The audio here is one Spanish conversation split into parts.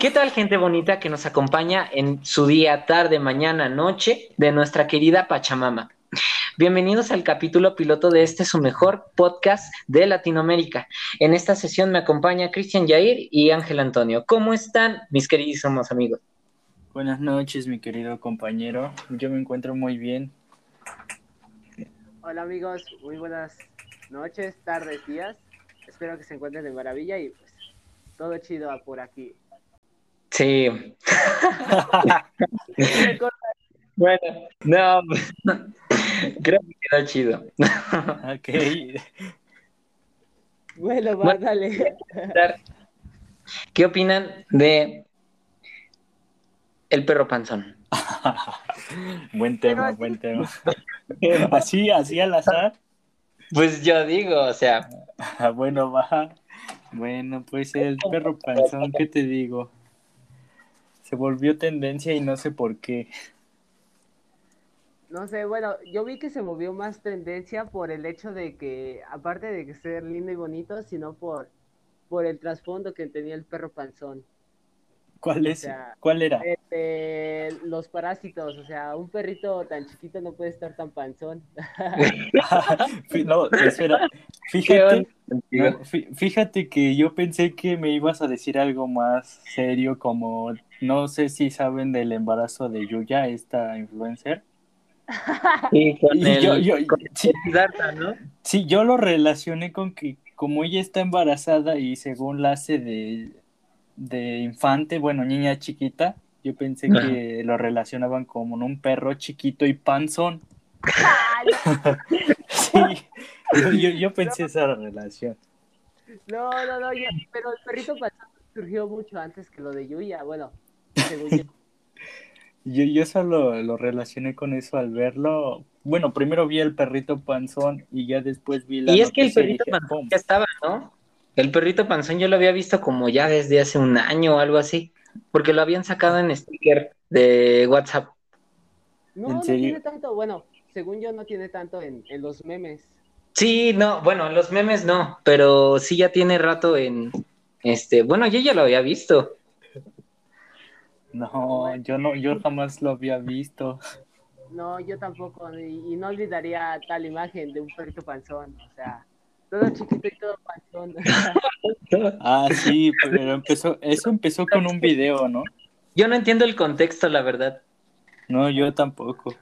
¿Qué tal gente bonita que nos acompaña en su día, tarde, mañana, noche de nuestra querida Pachamama? Bienvenidos al capítulo piloto de este su mejor podcast de Latinoamérica. En esta sesión me acompaña Cristian Yair y Ángel Antonio. ¿Cómo están mis queridísimos amigos? Buenas noches, mi querido compañero. Yo me encuentro muy bien. Hola amigos, muy buenas noches, tardes, días. Espero que se encuentren de maravilla y pues todo chido por aquí. Sí. bueno, no, creo que quedó chido. ok. Bueno, va, dale. ¿Qué opinan de el perro panzón? buen tema, buen tema. así, así al azar. Pues yo digo, o sea. bueno, va. Bueno, pues el perro panzón, ¿qué te digo? Se volvió tendencia y no sé por qué. No sé, bueno, yo vi que se movió más tendencia por el hecho de que, aparte de que ser lindo y bonito, sino por, por el trasfondo que tenía el perro panzón. ¿Cuál es? ¿Cuál era? Este, los parásitos, o sea, un perrito tan chiquito no puede estar tan panzón. no, espera, fíjate, fíjate que yo pensé que me ibas a decir algo más serio, como no sé si saben del embarazo de Yuya, esta influencer. Sí, con yo, yo, sí, ¿no? sí, yo lo relacioné con que como ella está embarazada y según la hace de de infante, bueno, niña chiquita, yo pensé que lo relacionaban como un perro chiquito y panzón. sí, yo, pensé esa relación. No, no, no, pero el perrito panzón surgió mucho antes que lo de Yuya, bueno, según yo. Yo, yo solo lo relacioné con eso al verlo. Bueno, primero vi el perrito panzón y ya después vi la. Y es que el perrito panzón ya estaba, ¿no? El perrito panzón yo lo había visto como ya desde hace un año o algo así, porque lo habían sacado en sticker de WhatsApp. No, no tiene tanto, bueno, según yo no tiene tanto en, los memes. Sí, no, bueno, en los memes no, pero sí ya tiene rato en, este, bueno, yo ya lo había visto. No, yo no, yo jamás lo había visto. No, yo tampoco, y no olvidaría tal imagen de un perrito panzón, o sea, todo chiquito y todo panzón. ah, sí, pero empezó, eso empezó con un video, ¿no? Yo no entiendo el contexto, la verdad. No, yo tampoco.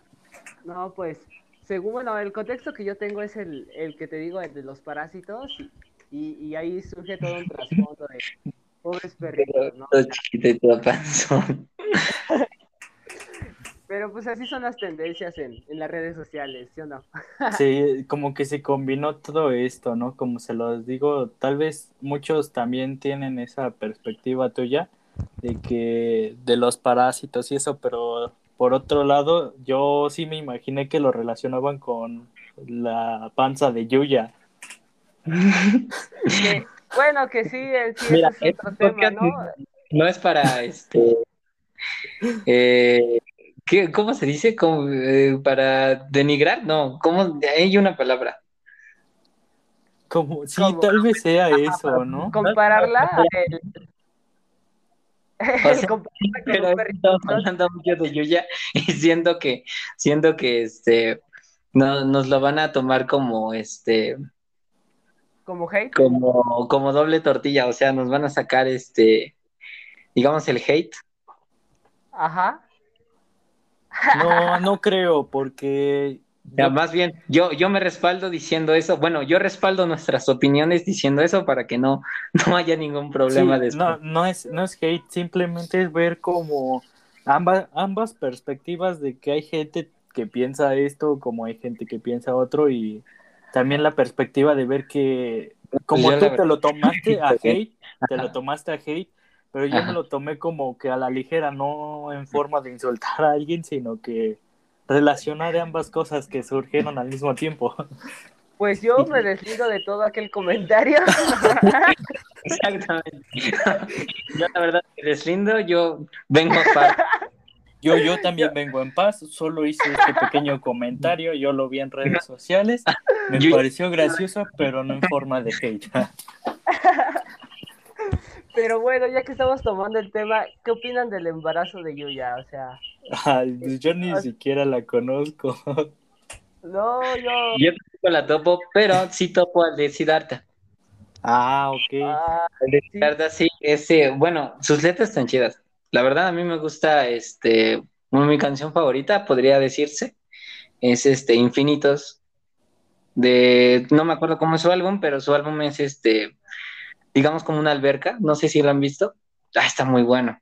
No, pues, según, bueno, el contexto que yo tengo es el, el que te digo, el de los parásitos, y, y ahí surge todo un trasfondo de pobres perritos, ¿no? Todo chiquito y todo panzón. Pero pues así son las tendencias en, las redes sociales, ¿sí o no? sí, como que se combinó todo esto, ¿no? Como se los digo, tal vez muchos también tienen esa perspectiva tuya de que de los parásitos y eso, pero por otro lado, yo sí me imaginé que lo relacionaban con la panza de Yuya. bueno, que sí, sí es otro tema, ¿no? No es para este eh, ¿Cómo se dice? Eh, ¿Para denigrar? No, ¿cómo? Hay una palabra. Como, sí, tal vez sea eso, ¿no? Compararla pero estamos hablando mucho de Yuya y siento que, siento que este no, nos lo van a tomar como este como hate como, como doble tortilla, o sea, nos van a sacar este digamos el hate. Ajá. No, no creo, porque. Ya, más bien, yo, yo me respaldo diciendo eso. Bueno, yo respaldo nuestras opiniones diciendo eso para que no, no haya ningún problema de No, no es, no es hate, simplemente es ver como ambas, ambas perspectivas de que hay gente que piensa esto, como hay gente que piensa otro, y también la perspectiva de ver que como tú te lo tomaste a hate, te lo tomaste a hate, pero yo me lo tomé como que a la ligera, no en forma de insultar a alguien, sino que relacionar ambas cosas que surgieron al mismo tiempo. Pues yo me desligo de todo aquel comentario. Exactamente. Yo la verdad me deslindo, yo vengo para... Yo, yo también vengo en paz, solo hice este pequeño comentario, yo lo vi en redes sociales, me pareció gracioso, pero no en forma de hate. Pero bueno, ya que estamos tomando el tema, ¿qué opinan del embarazo de Yuya? O sea, Ay, pues yo ni siquiera la conozco. no, yo. Yo tampoco la topo, pero sí topo al de Siddhartha. Ah, ok. Ah, El de Sí. Siddhartha sí, ese, bueno, sus letras están chidas. La verdad, a mí me gusta, este, bueno, mi canción favorita, podría decirse, es este, Infinitos, de, no me acuerdo cómo es su álbum, pero su álbum es este, digamos como una alberca, no sé si lo han visto. Ah, está muy bueno.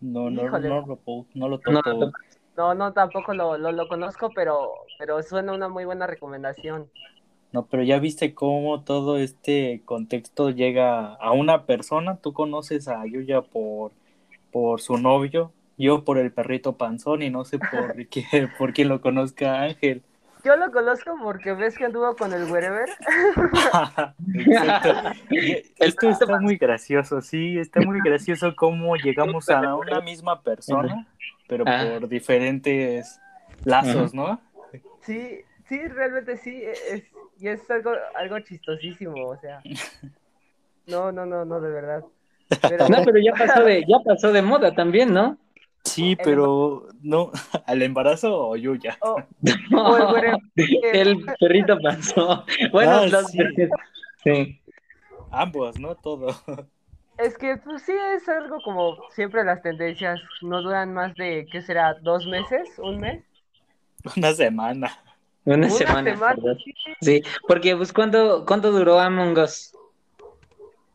No, no, Híjole. no, lo- no lo No, no, no, no, tampoco lo, lo, lo conozco, pero, pero suena una muy buena recomendación. No, pero ya viste cómo todo este contexto llega a una persona. Tú conoces a Yuya por, por su novio, yo por el perrito panzón y no sé por qué, por quién lo conozca a Ángel. Yo lo conozco porque ves que anduvo con el Wherever. Esto está muy gracioso, sí, está muy gracioso cómo llegamos a una misma persona, pero por diferentes lazos, ¿no? Sí, sí, realmente sí. e- Es, y es algo, algo chistosísimo, o sea. No, no, no, no, de verdad. Pero, No, pero ya pasó de, ya pasó de moda también, ¿no? Sí, pero no, al embarazo o Yuya. oh, el perrito pasó. Bueno, Ah, los- sí. sí. Ambos, ¿no? Todo. Es que pues sí es algo como siempre las tendencias no duran más de, ¿qué será? ¿Dos meses? ¿Un mes? Una semana. Una, Una semana. sí, porque pues ¿cuánto, cuánto duró Among Us?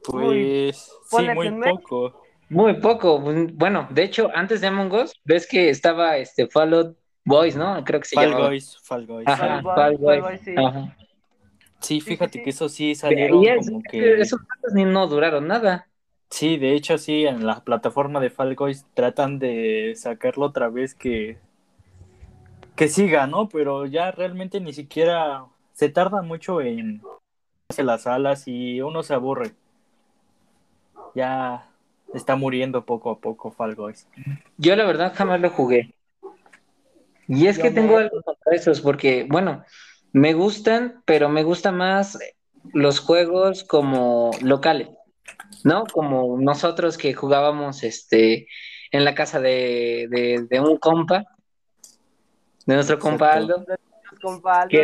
Pues sí, muy poco. Muy poco. Bueno, de hecho, antes de Among Us, ves que estaba este Fallout Boys, ¿no? Creo que se Fall llamaba. Fall Guys. Ajá, Fall Boys, Fall Fall Boys. Boys, sí. Ajá. Sí, fíjate que eso sí salieron Y es- como que... esos ni no duraron nada. Sí, de hecho sí, en la plataforma de Fall Guys tratan de sacarlo otra vez que... Que siga, ¿no? Pero ya realmente ni siquiera... Se tarda mucho en hacer las alas y uno se aburre. Ya está muriendo poco a poco Fall Guys. Yo la verdad jamás lo jugué. Y es Yo que me- tengo algo contra esos, porque, bueno, me gustan, pero me gustan más los juegos como locales, ¿no? Como nosotros que jugábamos este en la casa de, de, de un compa, de nuestro compa. Aldo, Compa que sí.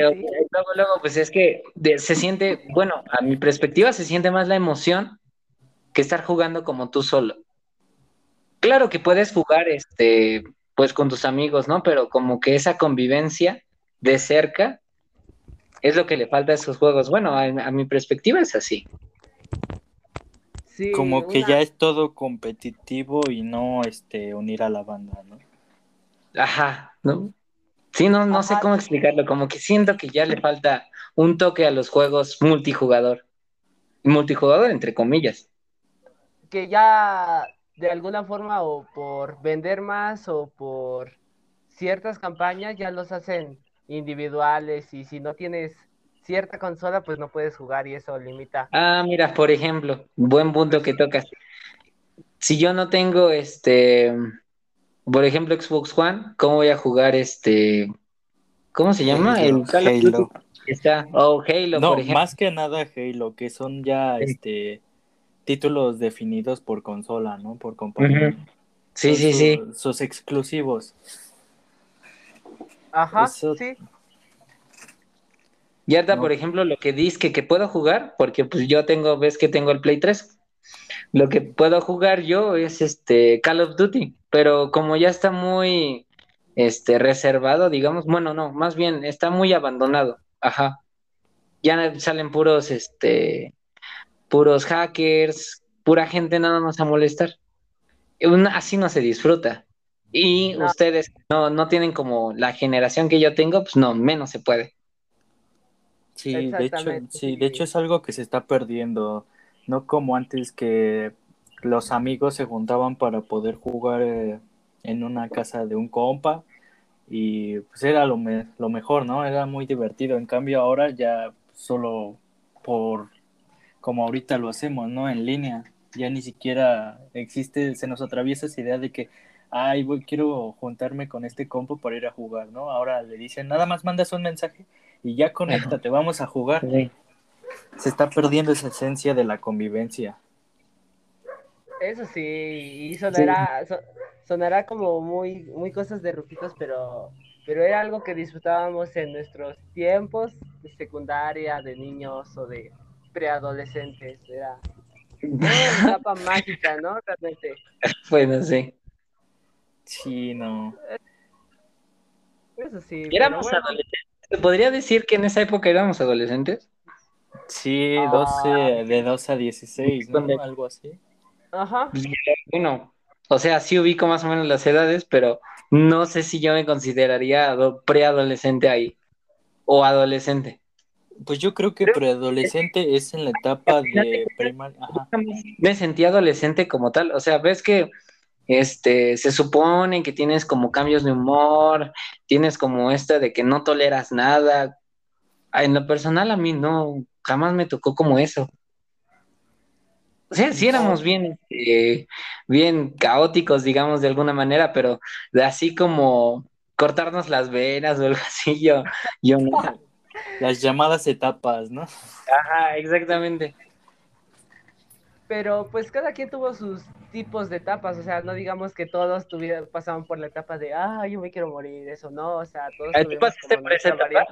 luego, luego, pues es que de- se siente, bueno, a mi perspectiva se siente más la emoción que estar jugando como tú solo. Claro que puedes jugar, este, pues con tus amigos, ¿no? Pero como que esa convivencia de cerca es lo que le falta a esos juegos. Bueno, a, a mi perspectiva es así. Sí, Como que una- ya es todo competitivo y no este unir a la banda, ¿no? Ajá, ¿no? Sí, no, no sé cómo explicarlo, como que siento que ya le falta un toque a los juegos multijugador. Multijugador entre comillas. Que ya de alguna forma o por vender más o por ciertas campañas ya los hacen individuales y si no tienes cierta consola pues no puedes jugar y eso limita. Ah, mira, por ejemplo, buen punto que tocas. Si yo no tengo este, por ejemplo, Xbox One, ¿cómo voy a jugar este, ¿cómo se llama? Halo, El Halo. Está, oh, Halo, No, por ejemplo. más que nada Halo, que son ya Sí. este títulos definidos por consola, ¿no? Por compañía. Sí, sí, sí. Sus exclusivos. Ajá, Eso- sí. Y ahorita, No. por ejemplo, lo que dice que, que puedo jugar, porque pues yo tengo, ves que tengo el Play 3. Lo que puedo jugar yo es este Call of Duty, pero como ya está muy este reservado, digamos, bueno, no, más bien está muy abandonado. Ajá. Ya salen puros este puros hackers, pura gente nada más a molestar. Una- así no se disfruta. Y No. ustedes no, no tienen como la generación que yo tengo, pues no, menos se puede. Sí, de hecho, sí. de hecho es algo que se está perdiendo. No como antes que los amigos se juntaban para poder jugar eh, en una casa de un compa y pues era lo, me- lo mejor, ¿no? Era muy divertido. En cambio ahora ya solo por como ahorita lo hacemos, ¿no? En línea. Ya ni siquiera existe, se nos atraviesa esa idea de que, ay, voy, quiero juntarme con este compa para ir a jugar, ¿no? Ahora le dicen, nada más mandas un mensaje y ya conéctate, vamos a jugar. Se está perdiendo esa esencia de la convivencia. Eso sí, y sonará, so- sonará como muy, muy cosas de ruquitos, pero, pero era algo que disfrutábamos en nuestros tiempos de secundaria, de niños o de preadolescentes. Era, una etapa mágica, ¿no? Realmente. Bueno, sí. Sí, no. Eso sí. Éramos bueno, adolescentes. ¿Se podría decir que en esa época éramos adolescentes? Sí, Ah. 12, de 12 a 16, ¿no? ¿Dónde? Algo así. Ajá. Bueno, o sea, sí ubico más o menos las edades, pero no sé si yo me consideraría ado- preadolescente ahí o adolescente. Pues yo creo que preadolescente es en la etapa de primaria. Ajá. Me sentí adolescente como tal, o sea, ves que este se supone que tienes como cambios de humor, tienes como esta de que no toleras nada. En lo personal a mí no, jamás me tocó como eso. O sea, sí éramos bien, este, bien caóticos, digamos, de alguna manera, pero de así como cortarnos las venas o algo así, yo, yo no. Las llamadas etapas, ¿no? Ajá, exactamente. Pero pues cada quien tuvo sus tipos de etapas, o sea, no digamos que todos tuvieron, pasaban por la etapa de, ah, yo me quiero morir, eso no, o sea, todos ¿Tú pasaste como por esa etapa?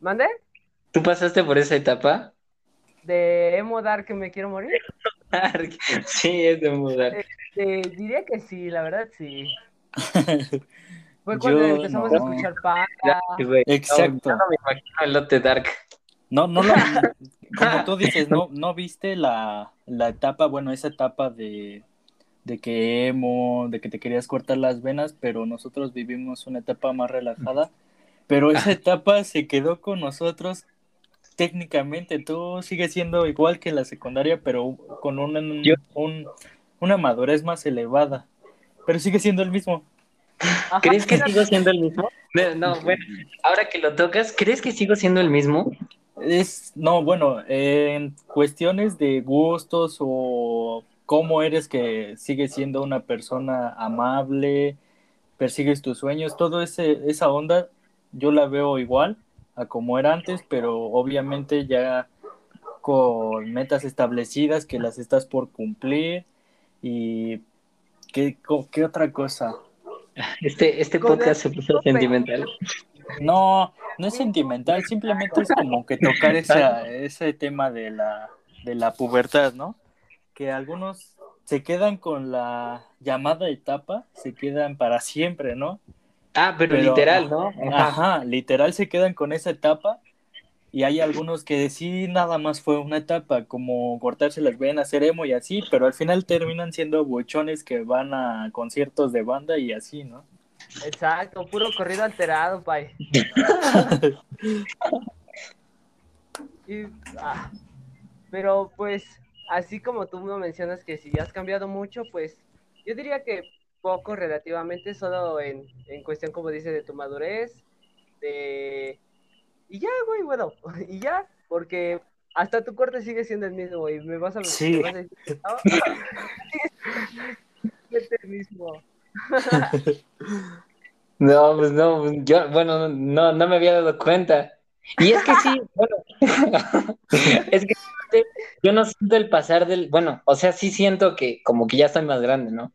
¿Mande? ¿Tú pasaste por esa etapa? ¿De emo dar que me quiero morir? Sí, es de mudar. Eh, diría que sí, la verdad sí. Fue cuando Yo empezamos no. a escuchar Panda. Exacto. No, no me imagino el lote dark. No, no lo, como tú dices, no, no viste la, la etapa, bueno, esa etapa de, de que emo, de que te querías cortar las venas, pero nosotros vivimos una etapa más relajada, pero esa etapa se quedó con nosotros técnicamente, tú sigues siendo igual que la secundaria, pero con un, un- una madurez más elevada, pero sigue siendo el mismo. Ajá, ¿Crees que era- sigo siendo el mismo? No, no, bueno, ahora que lo tocas, ¿crees que sigo siendo el mismo? Es, no, bueno, en cuestiones de gustos o cómo eres que sigues siendo una persona amable, persigues tus sueños, todo ese, esa onda yo la veo igual a como era antes, pero obviamente ya con metas establecidas que las estás por cumplir y qué, qué otra cosa. Este, este podcast se puso tope. sentimental. No, no es sentimental, simplemente es como que tocar esa, ese tema de la, de la pubertad, ¿no? Que algunos se quedan con la llamada etapa, se quedan para siempre, ¿no? Ah, pero, Pero- literal, ¿no? Ajá. Ajá, literal se quedan con esa etapa y hay algunos que sí nada más fue una etapa, como cortarse las venas, ser emo y así, pero al final terminan siendo buchones que van a conciertos de banda y así, ¿no? Exacto, puro corrido alterado, pay. Y, ah, pero pues, así como tú me mencionas que si ya has cambiado mucho, pues yo diría que poco relativamente, solo en, en cuestión, como dice, de tu madurez, de... Y ya, güey, bueno, y ya, porque hasta tu corte sigue siendo el mismo, y me vas a, Sí. me vas a decir, "No, es el mismo. No, pues no, pues yo, bueno, no, no me había dado cuenta. Y es que sí, bueno, es que yo no siento el pasar del, bueno, o sea, sí siento que como que ya estoy más grande, ¿no?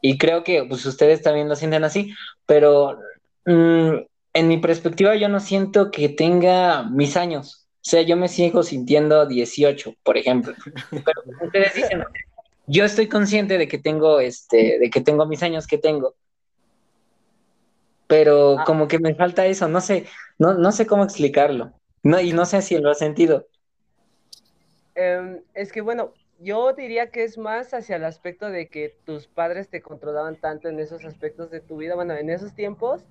Y creo que pues ustedes también lo sienten así, pero mm, en mi perspectiva yo no siento que tenga mis años. O sea, yo me sigo sintiendo 18, por ejemplo. Pero ustedes dicen, yo estoy consciente de que tengo este, de que tengo mis años que tengo pero Ah. como que me falta eso, no sé, no, no sé cómo explicarlo. No, y no sé si lo has sentido. Em, es que bueno, yo diría que es más hacia el aspecto de que tus padres te controlaban tanto en esos aspectos de tu vida, bueno, en esos tiempos,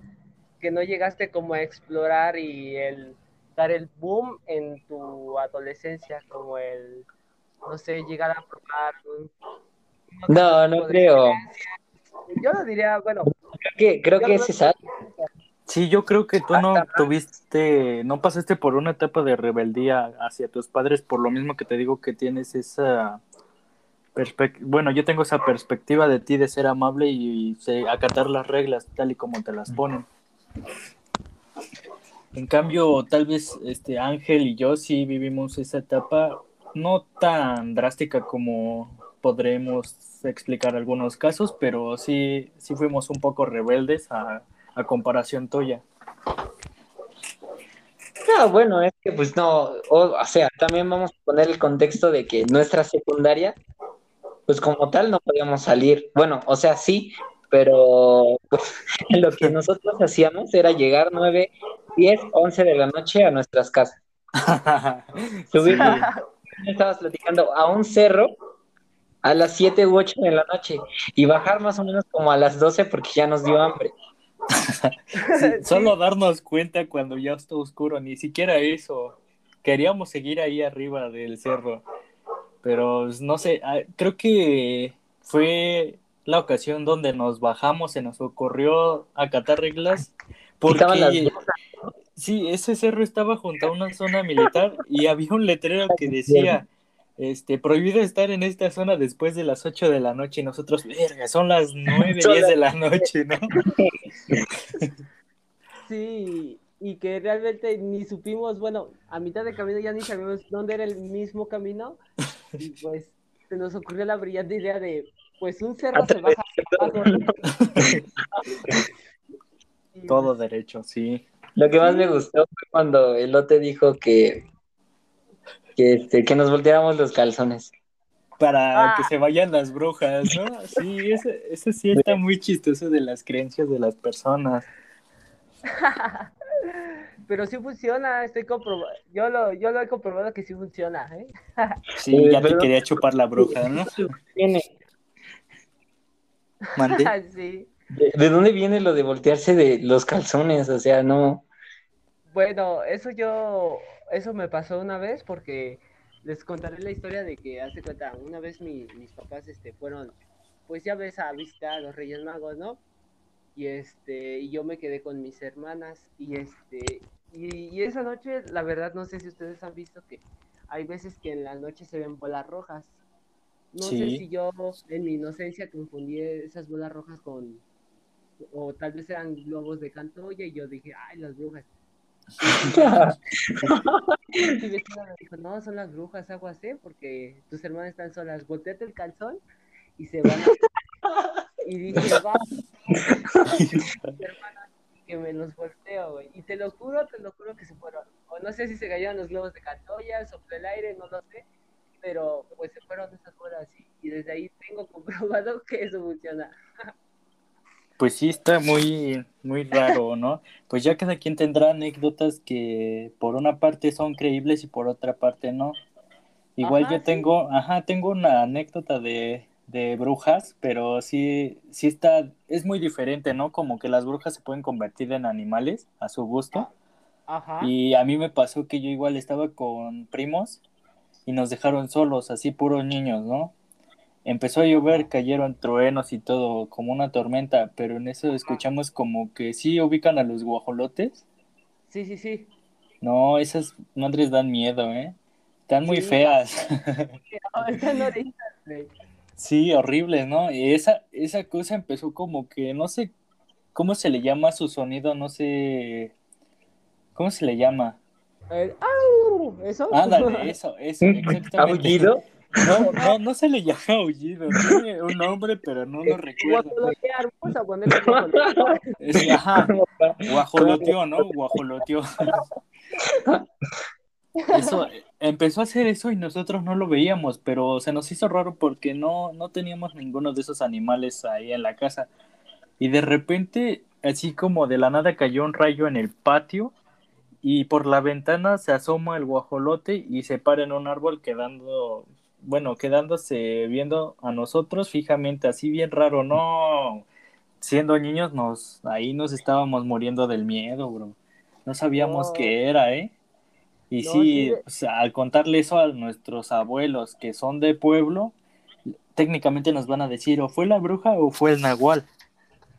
que no llegaste como a explorar y el dar el boom en tu adolescencia, como el, no sé, llegar a probar un, No, no creo. Yo lo diría, bueno, Creo que, creo yo que no- es esa. Sí, yo creo que tú no tuviste, no pasaste por una etapa de rebeldía hacia tus padres, por lo mismo que te digo que tienes esa perspectiva, bueno, yo tengo esa perspectiva de ti de ser amable y, sé acatar las reglas tal y como te las ponen. En cambio, tal vez este Ángel y yo sí vivimos esa etapa no tan drástica como podremos explicar algunos casos, pero sí, sí fuimos un poco rebeldes a, comparación tuya. No, bueno, es que pues no, o, sea, también vamos a poner el contexto de que nuestra secundaria, pues como tal no podíamos salir. Bueno, o sea, sí, pero pues, lo que nosotros hacíamos era llegar 9, 10, 11 de la noche a nuestras casas. Subir, estabas platicando a un cerro a las 7 u 8 de la noche y bajar más o menos como a las 12 porque ya nos dio hambre. solo darnos cuenta cuando ya está oscuro, ni siquiera eso. Queríamos seguir ahí arriba del cerro, pero pues, no sé, ah, creo que fue la ocasión donde nos bajamos, se nos ocurrió acatar reglas. Porque sí, ese cerro estaba junto a una zona militar y había un letrero que decía este, prohibido estar en esta zona después de las 8 de la noche y nosotros, verga, son las 9, 10 de la noche, ¿no? Sí, y que realmente ni supimos, bueno, a mitad de camino ya ni sabíamos dónde era el mismo camino y pues se nos ocurrió la brillante idea de, pues un cerro se baja. Todo derecho, sí. Lo que más me gustó fue cuando el Elote dijo que que, este, que nos volteáramos los calzones. Para ah. que se vayan las brujas, ¿no? Sí, ese, ese sí está muy chistoso de las creencias de las personas. Pero sí funciona, estoy comprobando. Yo lo, yo lo he comprobado que sí funciona, ¿eh? Sí, ya te quería chupar la bruja, ¿no? sí. ¿De, dónde viene lo de voltearse de los calzones? O sea, no. Bueno, eso yo eso me pasó una vez porque les contaré la historia de que, hace cuenta, una vez mis papás este, fueron, pues ya ves, a visitar a los Reyes Magos, ¿no? Y este, y yo me quedé con mis hermanas y este, y, esa noche, la verdad, no sé si ustedes han visto que hay veces que en la noche se ven bolas rojas. No sé si yo en mi inocencia confundí esas bolas rojas con, o tal vez eran globos de Cantoya y yo dije, ay, las brujas. Mi vecina me dijo, no, son las brujas, así, porque tus hermanas están solas. Volteate el calzón y se van. y dije, va. que me los volteo, güey. Y te lo juro, te lo juro que se fueron. O no sé si se cayeron los globos de Cantoya, sopló el aire, no lo sé. Pero pues se fueron esas horas y, y desde ahí tengo comprobado que eso funciona. Pues sí, está muy, muy raro, ¿no? Pues ya cada quien tendrá anécdotas que por una parte son creíbles y por otra parte no. Igual yo tengo, ajá, tengo una anécdota de, de brujas, pero sí, sí está, es muy diferente, ¿no? Como que las brujas se pueden convertir en animales a su gusto. Ajá. Y a mí me pasó que yo igual estaba con primos y nos dejaron solos, así puros niños, ¿no? Empezó a llover, cayeron truenos y todo, como una tormenta, pero en eso escuchamos como que sí ubican a los guajolotes. Sí, sí, sí. No, esas madres dan miedo, ¿eh? Están muy feas. sí, horribles, ¿no? Y esa, esa cosa empezó como que, no sé cómo se le llama su sonido, no sé. ¿Cómo se le llama? ¿Eso? Ándale, eso, eso, exactamente. ¿Aullido? No, no, no se le llama aullido, tiene un nombre, pero no lo recuerdo. Es, ajá, guajoloteó, ¿no? Guajoloteó. Eso, empezó a hacer eso y nosotros no lo veíamos, pero se nos hizo raro porque no, no teníamos ninguno de esos animales ahí en la casa. Y de repente, así como de la nada cayó un rayo en el patio y por la ventana se asoma el guajolote y se para en un árbol quedando bueno, quedándose viendo a nosotros fijamente, así bien raro, no, siendo niños nos, ahí nos estábamos muriendo del miedo, bro, no sabíamos qué era, ¿eh? Y sí, al contarle eso a nuestros abuelos que son de pueblo, técnicamente nos van a decir o fue la bruja o fue el nahual.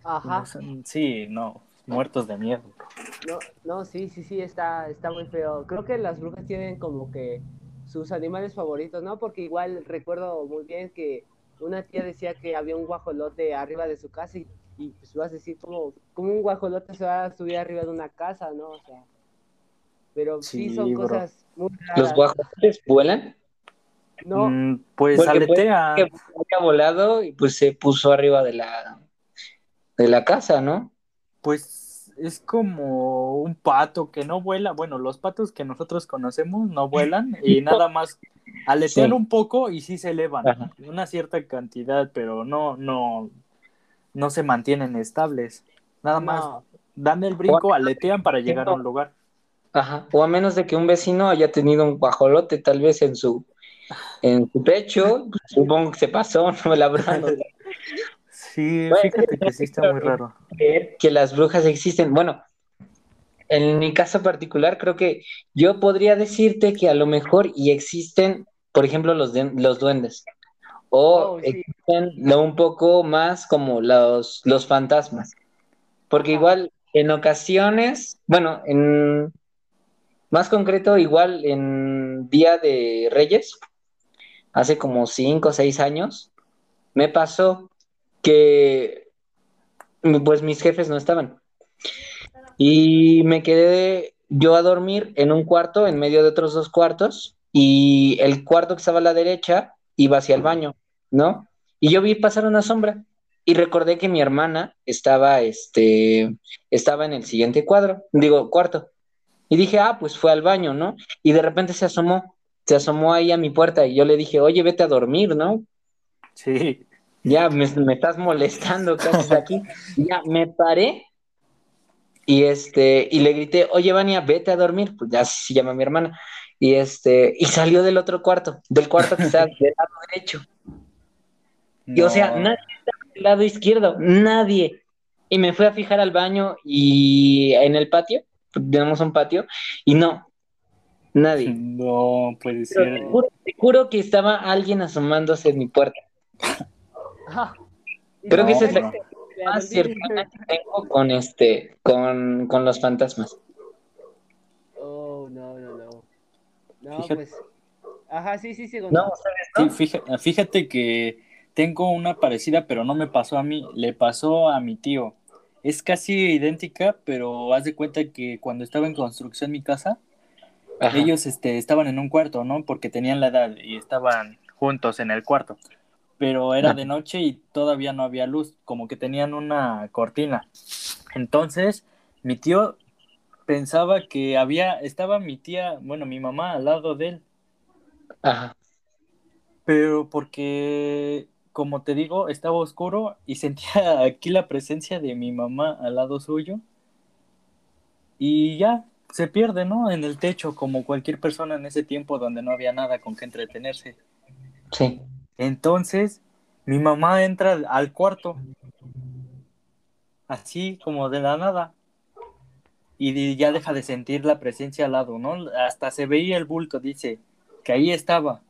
Ajá. Sí, no, muertos de miedo. No, no, sí, sí, sí, está, está muy feo. Creo que las brujas tienen como que sus animales favoritos, ¿no? Porque igual recuerdo muy bien que una tía decía que había un guajolote arriba de su casa y, y pues vas a decir como, como un guajolote se va a subir arriba de una casa, ¿no? O sea, pero sí, son cosas muy raras. ¿Los guajolotes vuelan? No, Mm, pues Porque aletea. que había volado y pues se puso arriba de la de la casa, ¿no? Pues es como un pato que no vuela. Bueno, los patos que nosotros conocemos no vuelan y nada más aletean Sí. un poco y sí se elevan. Ajá. Una cierta cantidad, pero no, no, no se mantienen estables. Nada más dan el brinco, aletean para llegar a un lugar. Ajá. O a menos de que un vecino haya tenido un guajolote tal vez en su en su pecho, pues, supongo que se pasó, no la verdad no Sí, Bueno, fíjate que sí está muy raro. creer que las brujas existen. Bueno, en mi caso particular, creo que yo podría decirte que a lo mejor y existen, por ejemplo, los, de- los duendes. O Oh, sí. existen un poco más como los, los fantasmas. Porque igual en ocasiones, bueno, en más concreto, igual en Día de Reyes, hace como cinco o seis años, me pasó que pues mis jefes no estaban. Y me quedé yo a dormir en un cuarto, en medio de otros dos cuartos, y el cuarto que estaba a la derecha iba hacia el baño, ¿no? Y yo vi pasar una sombra y recordé que mi hermana estaba, este, estaba en el siguiente cuadro, digo, cuarto. Y dije, ah, pues fue al baño, ¿no? Y de repente se asomó, se asomó ahí a mi puerta y yo le dije, oye, vete a dormir, ¿no? Sí. Ya me, me estás molestando, ¿qué haces aquí? Ya me paré y este, y le grité, oye, Vania, vete a dormir, pues ya se llama mi hermana. Y este, y salió del otro cuarto, del cuarto que está del lado derecho. Y o sea, nadie estaba del lado izquierdo, nadie. Y me fui a fijar al baño y en el patio, tenemos un patio, y no, nadie. No puede ser. te juro, te juro que estaba alguien asomándose en mi puerta. Creo que esa es la no. más cercana que tengo con este, con, con los fantasmas. Oh, no, no, no. No, Fíjate- pues. Ajá, sí, sí, sí. No, fíjate, fíjate que tengo una parecida, pero no me pasó a mí, le pasó a mi tío. Es casi idéntica, pero haz de cuenta que cuando estaba en construcción mi casa, Ajá. ellos este, estaban en un cuarto, ¿no? Porque tenían la edad y estaban juntos en el cuarto. Pero era de noche y todavía no había luz, como que tenían una cortina. Entonces, mi tío pensaba que había, estaba mi tía, bueno, mi mamá al lado de él. Ajá. Pero porque, como te digo, estaba oscuro y sentía aquí la presencia de mi mamá al lado suyo. Y ya, se pierde, ¿no? En el techo, como cualquier persona en ese tiempo donde no había nada con que entretenerse. Sí. Entonces, mi mamá entra al- al cuarto, así como de la nada. Y ya deja de sentir la presencia al lado, ¿no? Hasta se veía el bulto, dice, que ahí estaba.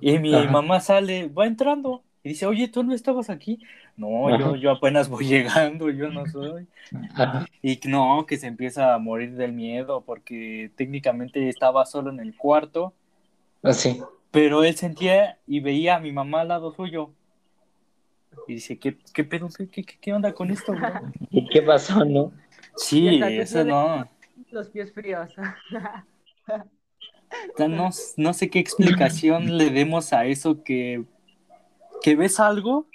Y mi Ajá. mamá sale, va entrando, y dice, oye, ¿tú no estabas aquí? No, yo, yo apenas voy llegando, yo no soy. Ajá. Y no, que se empieza a morir del miedo, porque técnicamente estaba solo en el cuarto, Así. Pero él sentía y veía a mi mamá al lado suyo. Y dice, ¿qué, qué pedo? ¿Qué, qué, qué onda con esto, bro? ¿Y qué pasó, no? Sí, eso no. Los pies fríos. No, no sé qué explicación le demos a eso que, que ves algo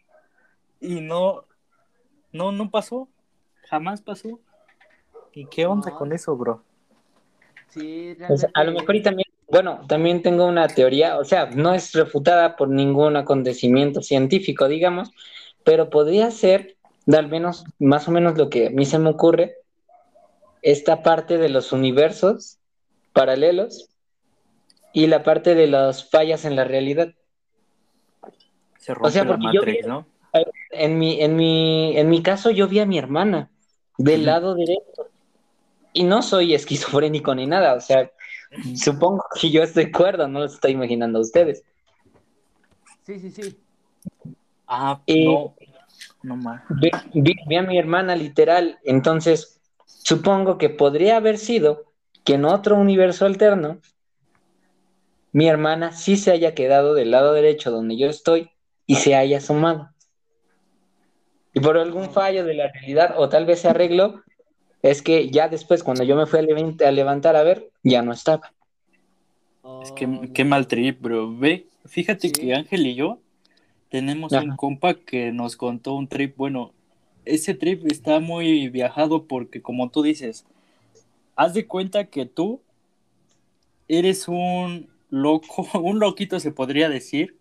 y no, no, no pasó. Jamás pasó. ¿Y qué onda No. con eso, bro? Sí, sea, a lo mejor y también, bueno, también tengo una teoría, o sea, no es refutada por ningún acontecimiento científico, digamos, pero podría ser, de al menos, más o menos lo que a mí se me ocurre, esta parte de los universos paralelos y la parte de las fallas en la realidad. Se rompe sea, la porque yo Matrix, vi- ¿no? En mi, en mi, en mi caso, yo vi a mi hermana del lado derecho. Y no soy esquizofrénico ni nada, o sea, supongo que yo estoy cuerdo, no lo estoy imaginando a ustedes. Sí, sí, sí. Ah, Eh, no. No más. Vi, vi- vi a mi hermana literal, entonces supongo que podría haber sido que en otro universo alterno mi hermana sí se haya quedado del lado derecho donde yo estoy y se haya asomado. Y por algún fallo de la realidad, o tal vez se arregló, es que ya después, cuando yo me fui a, levant- a levantar a ver, ya no estaba. Es que qué mal trip, bro. Ve, fíjate Sí. que Ángel y yo tenemos un compa que nos contó un trip. Bueno, ese trip está muy viajado porque, como tú dices, haz de cuenta que tú eres un loco, un loquito se podría decir,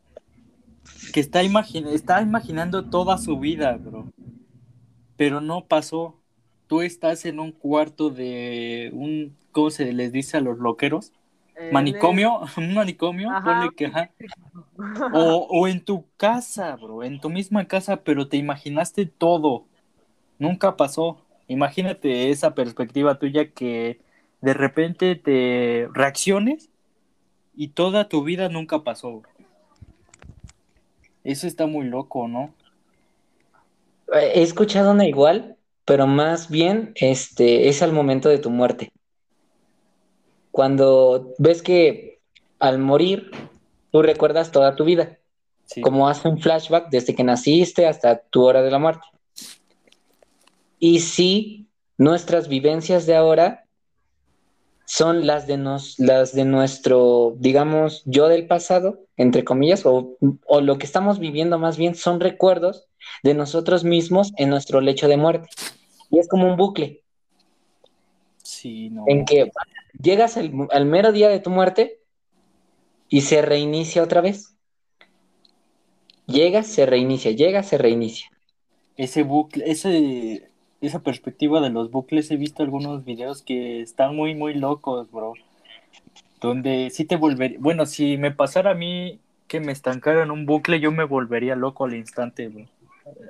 que está, imagin- está imaginando toda su vida, bro. Pero no pasó. Tú estás en un cuarto de un, ¿cómo se les dice a los loqueros? En Manicomio, un manicomio, Ajá. ponle que ajá. O, o en tu casa, bro, en tu misma casa, pero te imaginaste todo. Nunca pasó. Imagínate esa perspectiva tuya que de repente te reacciones y toda tu vida nunca pasó. bro. Eso está muy loco, ¿no? He escuchado una igual, pero más bien este, es al momento de tu muerte. Cuando ves que al morir, tú recuerdas toda tu vida, Sí. como hace un flashback desde que naciste hasta tu hora de la muerte. Y sí, nuestras vivencias de ahora son las de, nos, las de nuestro, digamos, yo del pasado, entre comillas, o, o lo que estamos viviendo más bien son recuerdos de nosotros mismos en nuestro lecho de muerte. Y es como un bucle Sí, no. en que llegas al, al mero día de tu muerte y se reinicia otra vez. Llegas, se reinicia, llegas, se reinicia. Ese bucle, ese, esa perspectiva de los bucles, he visto algunos videos que están muy, muy locos, bro. Donde sí te volvería, bueno, si me pasara a mí que me estancara en un bucle, yo me volvería loco al instante, bro.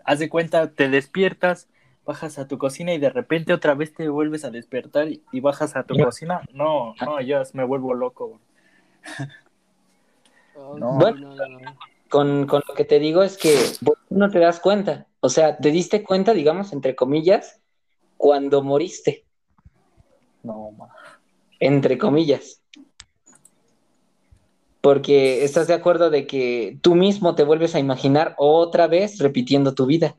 Haz de cuenta, te despiertas, bajas a tu cocina y de repente otra vez te vuelves a despertar y, bajas a tu cocina. No, no, yo me vuelvo loco, bro. Oh, No. sí, no, no, no. Con, con lo que te digo es que vos no te das cuenta. O sea, te diste cuenta, digamos, entre comillas, cuando moriste, No, ma. entre comillas. Porque estás de acuerdo de que tú mismo te vuelves a imaginar otra vez repitiendo tu vida.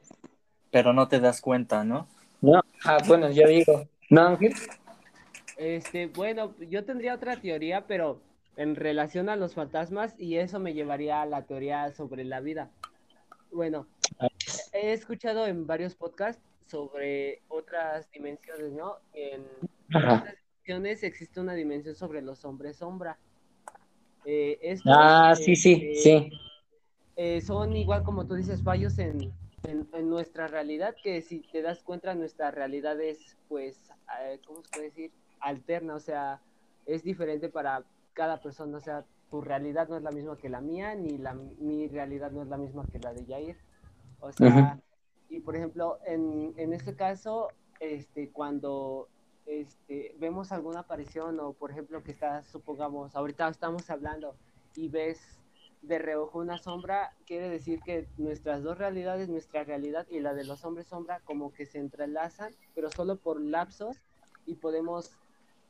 Pero no te das cuenta, ¿no? ¿No? Ah, bueno, ya digo. ¿No, Ángel? Este, bueno, yo tendría otra teoría, pero en relación a los fantasmas, y eso me llevaría a la teoría sobre la vida. Bueno, he escuchado en varios podcasts sobre otras dimensiones, ¿no? En Ajá. otras dimensiones existe una dimensión sobre los hombres sombra. Eh, estos, Ah, sí, sí, este, sí. eh, son igual como tú dices, fallos en, en, en nuestra realidad, que si te das cuenta, nuestra realidad es, pues, eh, ¿cómo se puede decir? Alterna, o sea, es diferente para cada persona, o sea, tu realidad no es la misma que la mía, ni la, mi realidad no es la misma que la de Jair. O sea, y por ejemplo, en, en este caso, este, cuando este, vemos alguna aparición o por ejemplo que está, supongamos, ahorita estamos hablando y ves de reojo una sombra, quiere decir que nuestras dos realidades, nuestra realidad y la de los hombres sombra, como que se entrelazan, pero solo por lapsos y podemos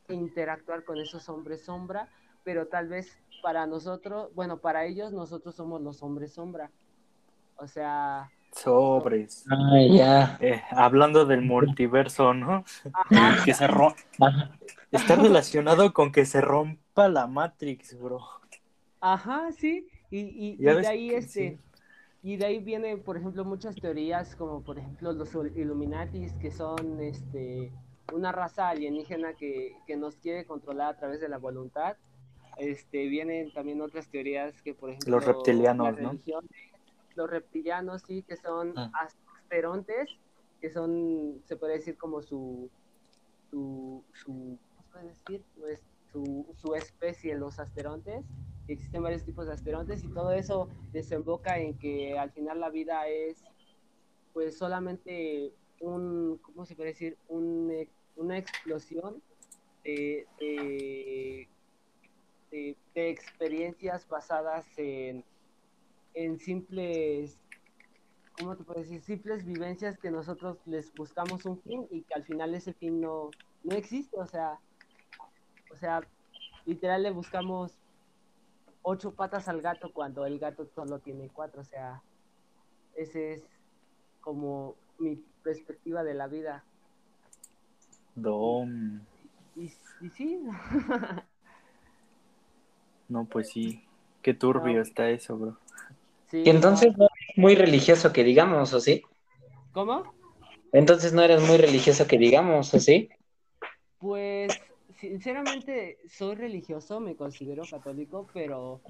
interactuar con esos hombres sombra, pero tal vez para nosotros, bueno, para ellos nosotros somos los hombres sombra. O sea, Sobres. Ah, ya. Eh, hablando del multiverso, ¿no? ajá, Que se ro- Ajá. está relacionado con que se rompa la Matrix, bro. Ajá, sí. Y, y, y de ahí que este, sí. y de ahí viene, por ejemplo, muchas teorías, como por ejemplo los Illuminatis, que son este una raza alienígena que, que nos quiere controlar a través de la voluntad. Este, vienen también otras teorías que, por ejemplo, Los reptilianos, ¿no? religión, los reptilianos, sí, que son Ah. asterontes, que son, se puede decir como su, su, su ¿cómo se puede decir? Pues, su, su especie, los asterontes. Existen varios tipos de asterontes y todo eso desemboca en que al final la vida es pues solamente un, ¿cómo se puede decir? Un, una explosión de, de, de- de experiencias basadas en, en simples, ¿cómo te puedo decir? Simples vivencias que nosotros les buscamos un fin y que al final ese fin no, no existe, o sea, o sea, literal le buscamos ocho patas al gato cuando el gato solo tiene cuatro, o sea, ese es como mi perspectiva de la vida. Dom. Y, y sí, No, pues sí. Qué turbio No. está eso, bro. Sí, Y entonces no. no eres muy religioso que digamos, ¿o sí? ¿Cómo? Entonces no eres muy religioso que digamos, ¿o sí? Pues, sinceramente, soy religioso, me considero católico, pero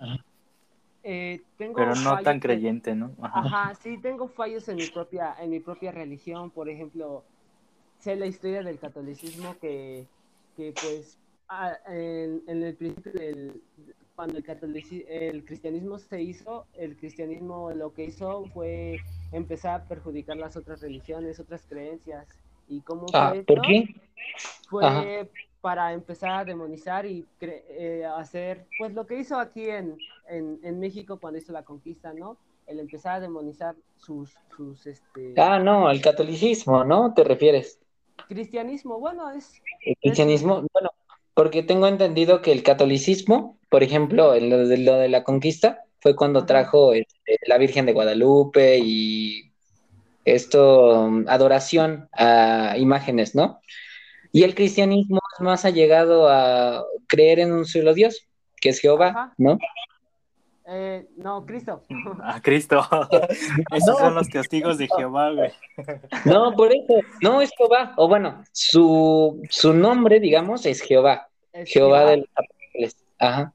eh, tengo Pero no fallos tan en- creyente, ¿no? Ajá. Ajá, sí, tengo fallos en mi propia, en mi propia religión. Por ejemplo, sé la historia del catolicismo que, que pues, a- en, en el principio del, cuando el, el cristianismo se hizo, el cristianismo lo que hizo fue empezar a perjudicar las otras religiones, otras creencias. ¿Y cómo Ah, fue ¿por esto? qué? fue Ajá. para empezar a demonizar y cre- eh, hacer, pues lo que hizo aquí en, en, en México cuando hizo la conquista, ¿no? El empezar a demonizar sus, sus este, Ah, no, el catolicismo, ¿no? ¿Te refieres? cristianismo. Bueno, es, El cristianismo, bueno, porque tengo entendido que el catolicismo, por ejemplo, en lo de, lo de la conquista, fue cuando trajo este, la Virgen de Guadalupe y esto, adoración a imágenes, ¿no? Y el cristianismo es más allegado a creer en un solo Dios, que es Jehová, Ajá. ¿no? eh, no, Cristo. A Cristo. Esos No. son los testigos de Jehová, güey. No, por eso, no es Jehová, o bueno, su, su nombre, digamos, es Jehová, Es Jehová de los apóstoles. Ajá.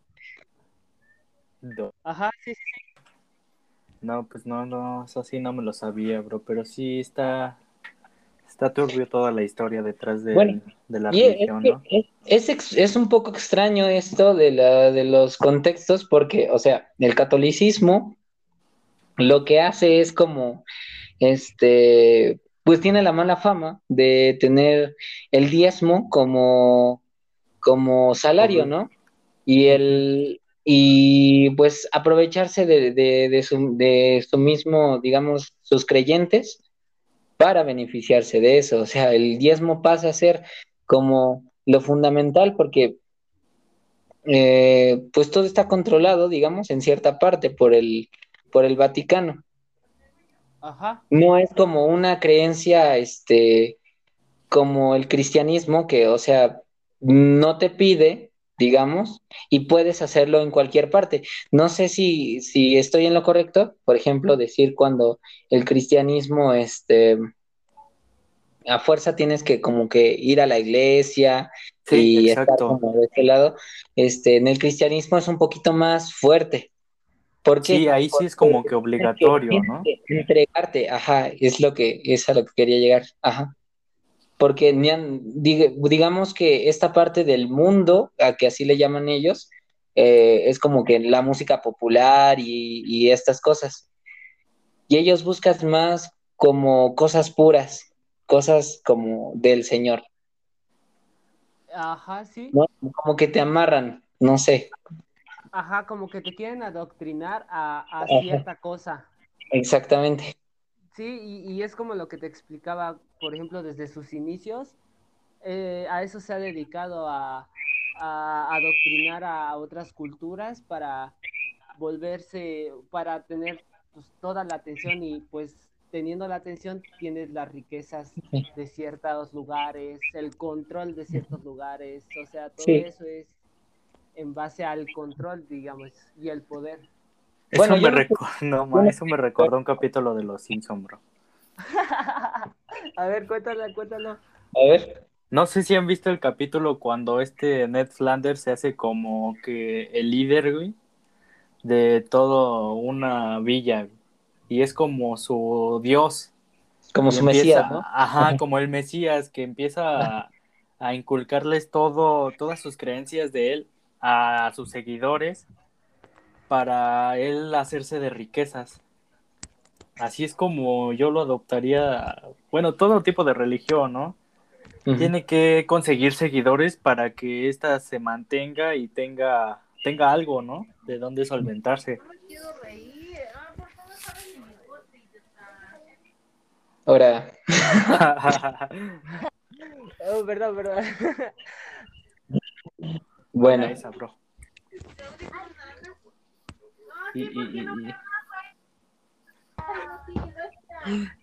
Ajá, sí, sí. No, pues no, no, eso sí no me lo sabía, bro, pero sí está, está turbio toda la historia detrás de, Bueno, de la es, religión, que ¿no? es, es es un poco extraño esto de, la, de los contextos porque, o sea, el catolicismo lo que hace es como, este, pues tiene la mala fama de tener el diezmo como, como salario, ¿no? Y el, y pues aprovecharse de, de, de su, de su mismo, digamos, sus creyentes para beneficiarse de eso. O sea, el diezmo pasa a ser como lo fundamental porque eh, pues todo está controlado, digamos, en cierta parte por el, por el Vaticano. Ajá. No es como una creencia, este, como el cristianismo, que, o sea, no te pide, digamos, y puedes hacerlo en cualquier parte. No sé si, si estoy en lo correcto, por ejemplo, decir cuando el cristianismo, este, a fuerza tienes que como que ir a la iglesia Sí, y estar como de este lado, este, en el cristianismo es un poquito más fuerte. ¿Por qué? Sí, ahí sí es Porque como que obligatorio, ¿no? entregarte, ajá, es lo que, es a lo que quería llegar, ajá. Porque digamos que esta parte del mundo, a que así le llaman ellos, eh, es como que la música popular y, y estas cosas. Y ellos buscan más como cosas puras, cosas como del Señor, Ajá, sí. ¿no? Como que te amarran, no sé, Ajá, como que te quieren adoctrinar a, a cierta cosa. exactamente. Sí, y, y es como lo que te explicaba, por ejemplo, desde sus inicios, eh, a eso se ha dedicado a, a adoctrinar a otras culturas para volverse, para tener pues, toda la atención y pues teniendo la atención tienes las riquezas Sí. de ciertos lugares, el control de ciertos lugares, o sea, todo Sí. eso es en base al control, digamos, y el poder. Eso Bueno, me yo no- ma, eso me recordó un capítulo de Los Simpson, bro. A ver, cuéntalo, cuéntalo. A ver, No sé si han visto el capítulo cuando este Ned Flanders se hace como que el líder, güey, de toda una villa. Y es como su dios. como Y su empieza- Mesías, ¿no? Ajá, como el Mesías, que empieza a, a inculcarles todo, todas sus creencias de él a sus seguidores para él hacerse de riquezas. Así es como yo lo adoptaría, bueno, todo tipo de religión, ¿no? Tiene que conseguir seguidores para que ésta se mantenga y tenga, tenga algo, ¿no? De dónde solventarse. Ahora, Oh, verdad, verdad. bueno, Esa, bro. Y, y, y, y-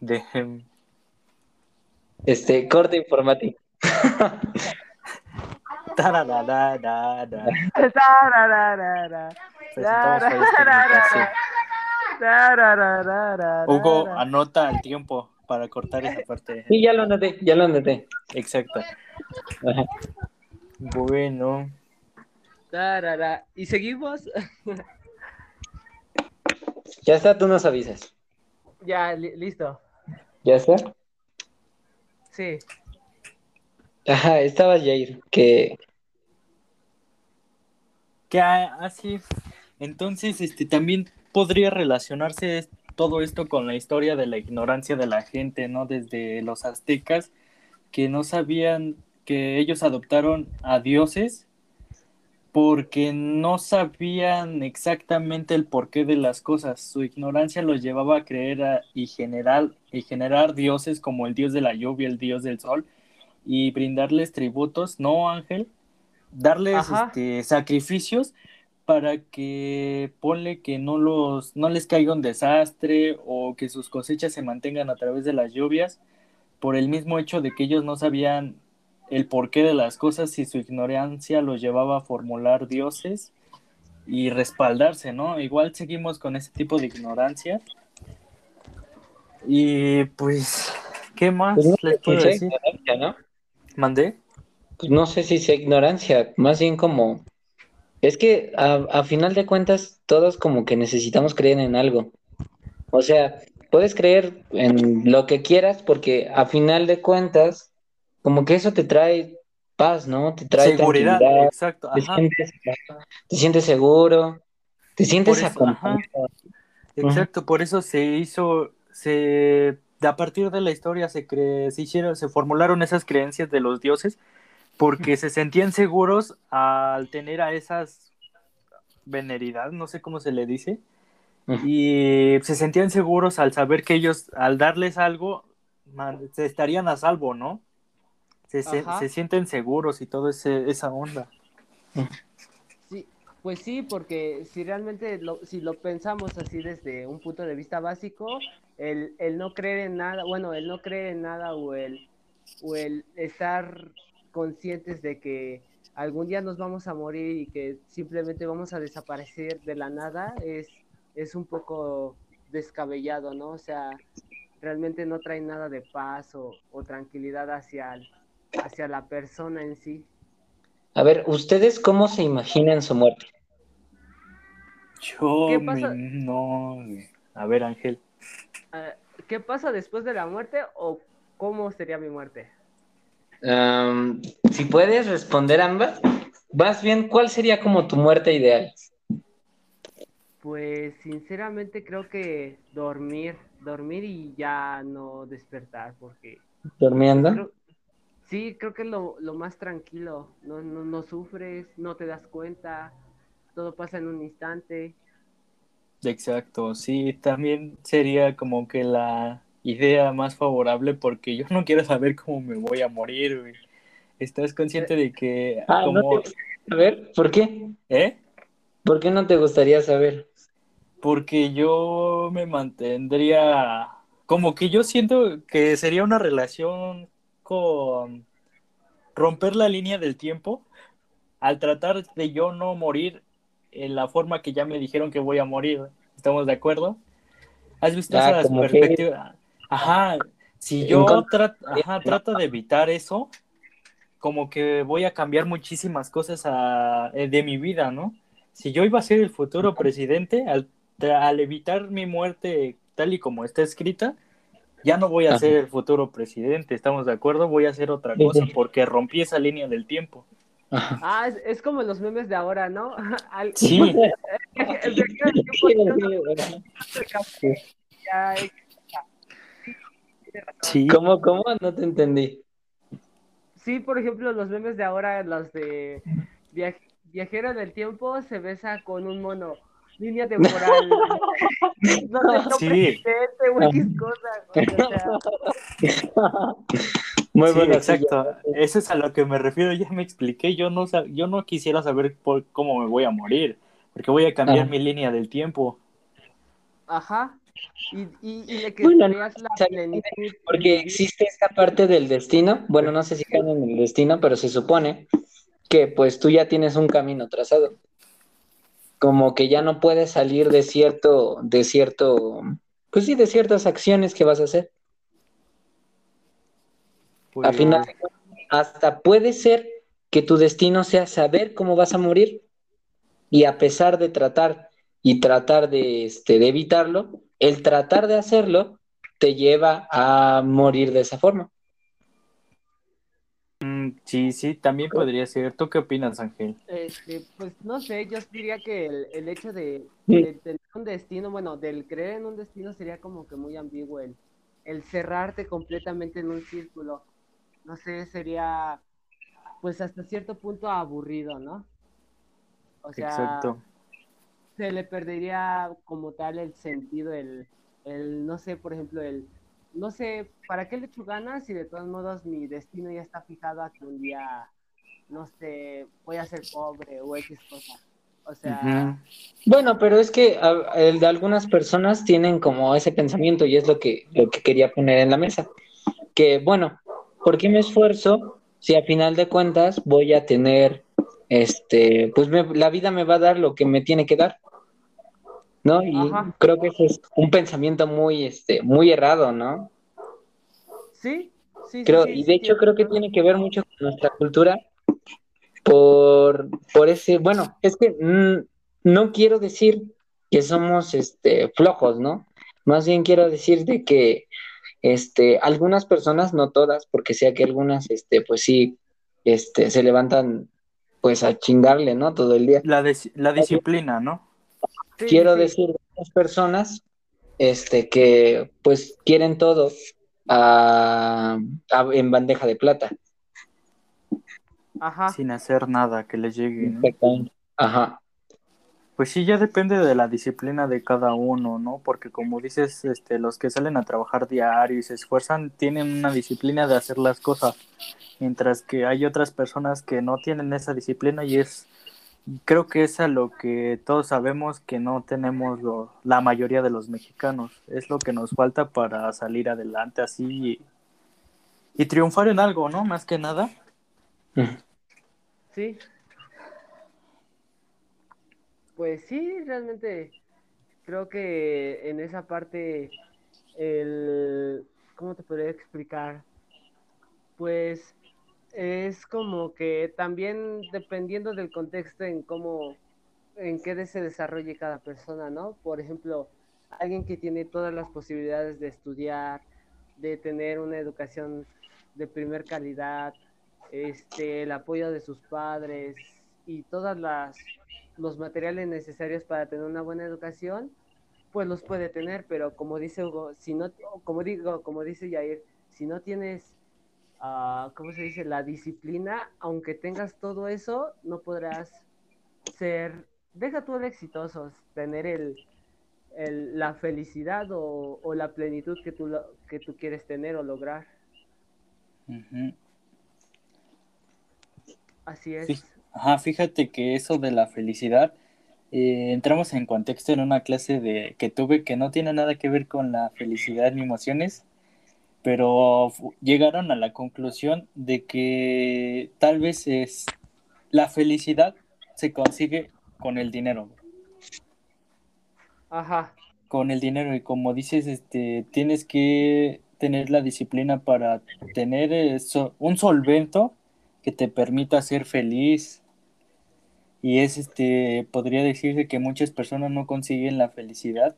De, este corte informático. Tarararara. Hugo, anota el tiempo para cortar esa parte. Sí, ya lo noté, ya lo noté. Exacto. Bueno, Tarara. ¿Y seguimos? Ya está, tú nos avisas. ya, li- listo. ¿Ya está? Sí. Ajá, estaba Jair, que que así. Entonces, este también podría relacionarse todo esto con la historia de la ignorancia de la gente, ¿no? Desde los aztecas que no sabían que ellos adoptaron a dioses porque no sabían exactamente el porqué de las cosas. Su ignorancia los llevaba a creer a- y, generar, y generar dioses como el dios de la lluvia, el dios del sol, y brindarles tributos, ¿no, Ángel? Darles este, sacrificios para que ponle que no los no les caiga un desastre o que sus cosechas se mantengan a través de las lluvias por el mismo hecho de que ellos no sabían el porqué de las cosas y su ignorancia los llevaba a formular dioses y respaldarse, ¿no? Igual seguimos con ese tipo de ignorancia. Y pues, ¿qué más pues no les puedo decir? ignorancia, ¿no? ¿Mandé? Pues no sé si sea ignorancia, más bien como... Es que a, a final de cuentas todos como que necesitamos creer en algo. O sea, puedes creer en lo que quieras porque a final de cuentas como que eso te trae paz, ¿no? Te trae Seguridad, tranquilidad, exacto, te sientes, te sientes seguro, te sientes eso, acompañado. Exacto, por eso se hizo, se, a partir de la historia se cre- se hicieron, se formularon esas creencias de los dioses, porque se sentían seguros al tener a esas veneridad, no sé cómo se le dice, y se sentían seguros al saber que ellos, al darles algo, man- se estarían a salvo, ¿no? Se, se, sienten seguros y todo ese, esa onda. Sí, pues sí, porque si realmente lo, si lo pensamos así desde un punto de vista básico, el, el no creer en nada, bueno, el no creer en nada o el, o el estar conscientes de que algún día nos vamos a morir y que simplemente vamos a desaparecer de la nada es, es un poco descabellado, ¿no? O sea, realmente no trae nada de paz o, o tranquilidad hacia, el- hacia la persona en sí. A ver, ¿ustedes cómo se imaginan su muerte? Yo ¿Qué me- pasa? no, a ver Ángel. ¿Qué pasa después de la muerte o cómo sería mi muerte? Am, si puedes responder ambas, más bien, ¿cuál sería como tu muerte ideal? Pues sinceramente creo que dormir, dormir y ya no despertar, porque ¿Durmiendo? creo- sí, creo que es lo, lo más tranquilo, no, no, no sufres, no te das cuenta, todo pasa en un instante. Exacto, sí, también sería como que la idea más favorable porque yo no quiero saber cómo me voy a morir, güey. ¿Estás consciente de que Ah, ¿no te- A ver, ¿por qué? eh? ¿Por qué no te gustaría saber? Porque yo me mantendría, como que yo siento que sería una relación romper la línea del tiempo al tratar de yo no morir en la forma que ya me dijeron que voy a morir. ¿Estamos de acuerdo? ¿Has visto esas como que- perspectivas? Ajá, si yo contra- tra- ajá, trato de evitar eso, como que voy a cambiar muchísimas cosas a- eh, de mi vida, ¿no? Si yo iba a ser el futuro presidente, al evitar mi muerte tal y como está escrita, ya no voy a Ajá. ser el futuro presidente, ¿estamos de acuerdo? Voy a hacer otra cosa porque rompí esa línea del tiempo. Ajá. Ah, es, es como los memes de ahora, ¿no? Al- Sí, el viajero del tiempo ya- ya- sí. ¿Cómo, cómo? No te entendí. Sí, por ejemplo, los memes de ahora, los de viaj- viajero del tiempo se besa con un mono. Línea temporal. no sé, no Sí. presidente cosas. güey, o sea, Muy Sí, bueno. sí, exacto. Eso es a lo que me refiero. Ya me expliqué. Yo no, sab- yo no quisiera saber por cómo me voy a morir, porque voy a cambiar Ah. mi línea del tiempo. Ajá. Y, y, y le Bueno, quedarías la plenitud. Porque existe esta parte del destino, bueno, no sé si caen en el destino, pero se supone que pues tú ya tienes un camino trazado. Como que ya no puedes salir de cierto, de cierto, pues sí, de ciertas acciones que vas a hacer. Al Pues, final, hasta puede ser que tu destino sea saber cómo vas a morir y a pesar de tratar y tratar de, este, de evitarlo, el tratar de hacerlo te lleva a morir de esa forma. Mm, sí, sí, también podría ser. ¿Tú qué opinas, Ángel? Este, pues no sé, yo diría que el, el hecho de, de tener un destino, bueno, del creer en un destino sería como que muy ambiguo el, el cerrarte completamente en un círculo. No sé, sería pues hasta cierto punto aburrido, ¿no? O sea, Exacto. se le perdería como tal el sentido, el, el, no sé, por ejemplo, el, no sé, ¿para qué le echo ganas si de todos modos mi destino ya está fijado a que un día, no sé, voy a ser pobre o X cosa? O sea. Bueno, pero es que a- el de algunas personas tienen como ese pensamiento y es lo que, lo que quería poner en la mesa. Que bueno, ¿por qué me esfuerzo si a final de cuentas voy a tener, este, pues me- la vida me va a dar lo que me tiene que dar? ¿No? Y Ajá. creo que ese es un pensamiento muy, este, muy errado, ¿no? sí, sí, Creo, sí, y sí, de hecho creo que tiene que ver mucho con nuestra cultura por, por ese, bueno, es que mm, no quiero decir que somos este, flojos, ¿no? Más bien quiero decir de que este, algunas personas, no todas, porque sé que algunas, este, pues sí, este, se levantan pues a chingarle, ¿no? Todo el día. La, la disciplina, ¿no? Sí, Quiero sí, decir de esas personas este, que pues quieren todo ah, a- en bandeja de plata. Ajá, Sin hacer nada que les llegue, ¿no? Ajá. Pues sí, ya depende de la disciplina de cada uno, ¿no? Porque como dices, este, los que salen a trabajar diario y se esfuerzan tienen una disciplina de hacer las cosas, mientras que hay otras personas que no tienen esa disciplina y es, creo que es a lo que todos sabemos que no tenemos lo- la mayoría de los mexicanos, es lo que nos falta para salir adelante así y, y triunfar en algo, ¿no? Más que nada. sí. Pues sí, realmente creo que en esa parte el, ¿cómo te podría explicar? Pues es como que también dependiendo del contexto en cómo, en qué se desarrolle cada persona, ¿no? Por ejemplo, alguien que tiene todas las posibilidades de estudiar, de tener una educación de primer calidad, este, el apoyo de sus padres y todas las los materiales necesarios para tener una buena educación, pues los puede tener, pero como dice Hugo, si no, como digo, como dice Yair, si no tienes, uh, ¿cómo se dice? La disciplina, aunque tengas todo eso, no podrás ser, deja tú el exitoso, tener el, el, la felicidad o, o, la plenitud que tú, que tú quieres tener o lograr. Así es. Ajá, fíjate que eso de la felicidad, eh, entramos en contexto en una clase de que tuve que no tiene nada que ver con la felicidad ni emociones, pero llegaron a la conclusión de que tal vez es la felicidad se consigue con el dinero. Ajá. Con el dinero y como dices, este, tienes que tener la disciplina para tener eso, un solvento que te permita ser feliz. Y es este, podría decirse que muchas personas no consiguen la felicidad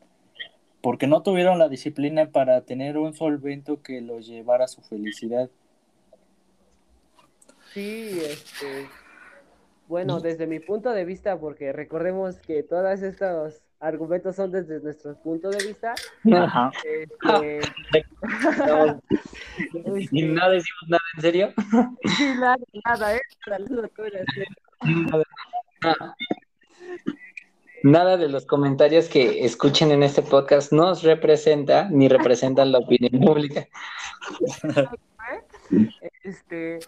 porque no tuvieron la disciplina para tener un solvento que los llevara a su felicidad. Sí, este, bueno, desde mi punto de vista, porque recordemos que todos estos argumentos son desde nuestro punto de vista. Ajá. Este, no, este, no decimos nada en serio. Sí, nada, nada, ¿eh? Saludos, nada, nada. Nada de los comentarios que escuchen en este podcast nos representa ni representan la opinión pública. Este,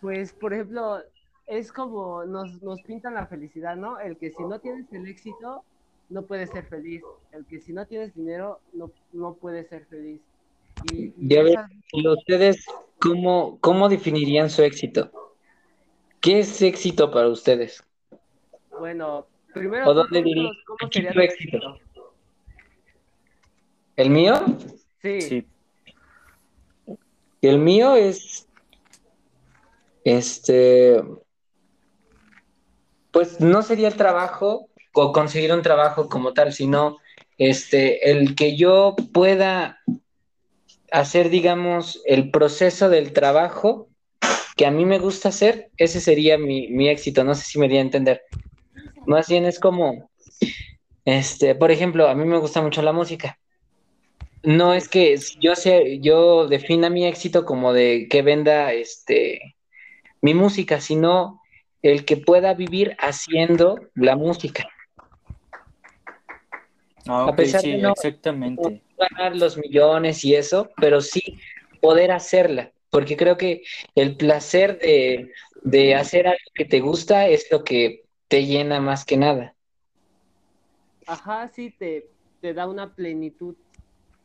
pues, por ejemplo, es como nos, nos pintan la felicidad, ¿no? El que si no tienes el éxito, no puedes ser feliz. El que si no tienes dinero, no, no puedes ser feliz. Y, y ya ver, esa- ¿y ustedes cómo, cómo definirían su éxito? ¿Qué es éxito para ustedes? Bueno, primero, ¿O dónde dirías? ¿cómo ¿Qué sería tu éxito? éxito? ¿El mío? Sí, Sí. El mío es, este, pues no sería el trabajo o conseguir un trabajo como tal, sino este, el que yo pueda hacer, digamos, el proceso del trabajo que a mí me gusta hacer, ese sería mi, mi éxito. No sé si me di a entender. Más bien es como, este, por ejemplo, a mí me gusta mucho la música. No es que yo sea, yo defina mi éxito como de que venda este mi música, sino el que pueda vivir haciendo la música. Ah, A pesar sí, de no- exactamente. ganar los millones y eso, pero sí poder hacerla, porque creo que el placer de, de hacer algo que te gusta es lo que te llena más que nada. ajá, sí, te, te da una plenitud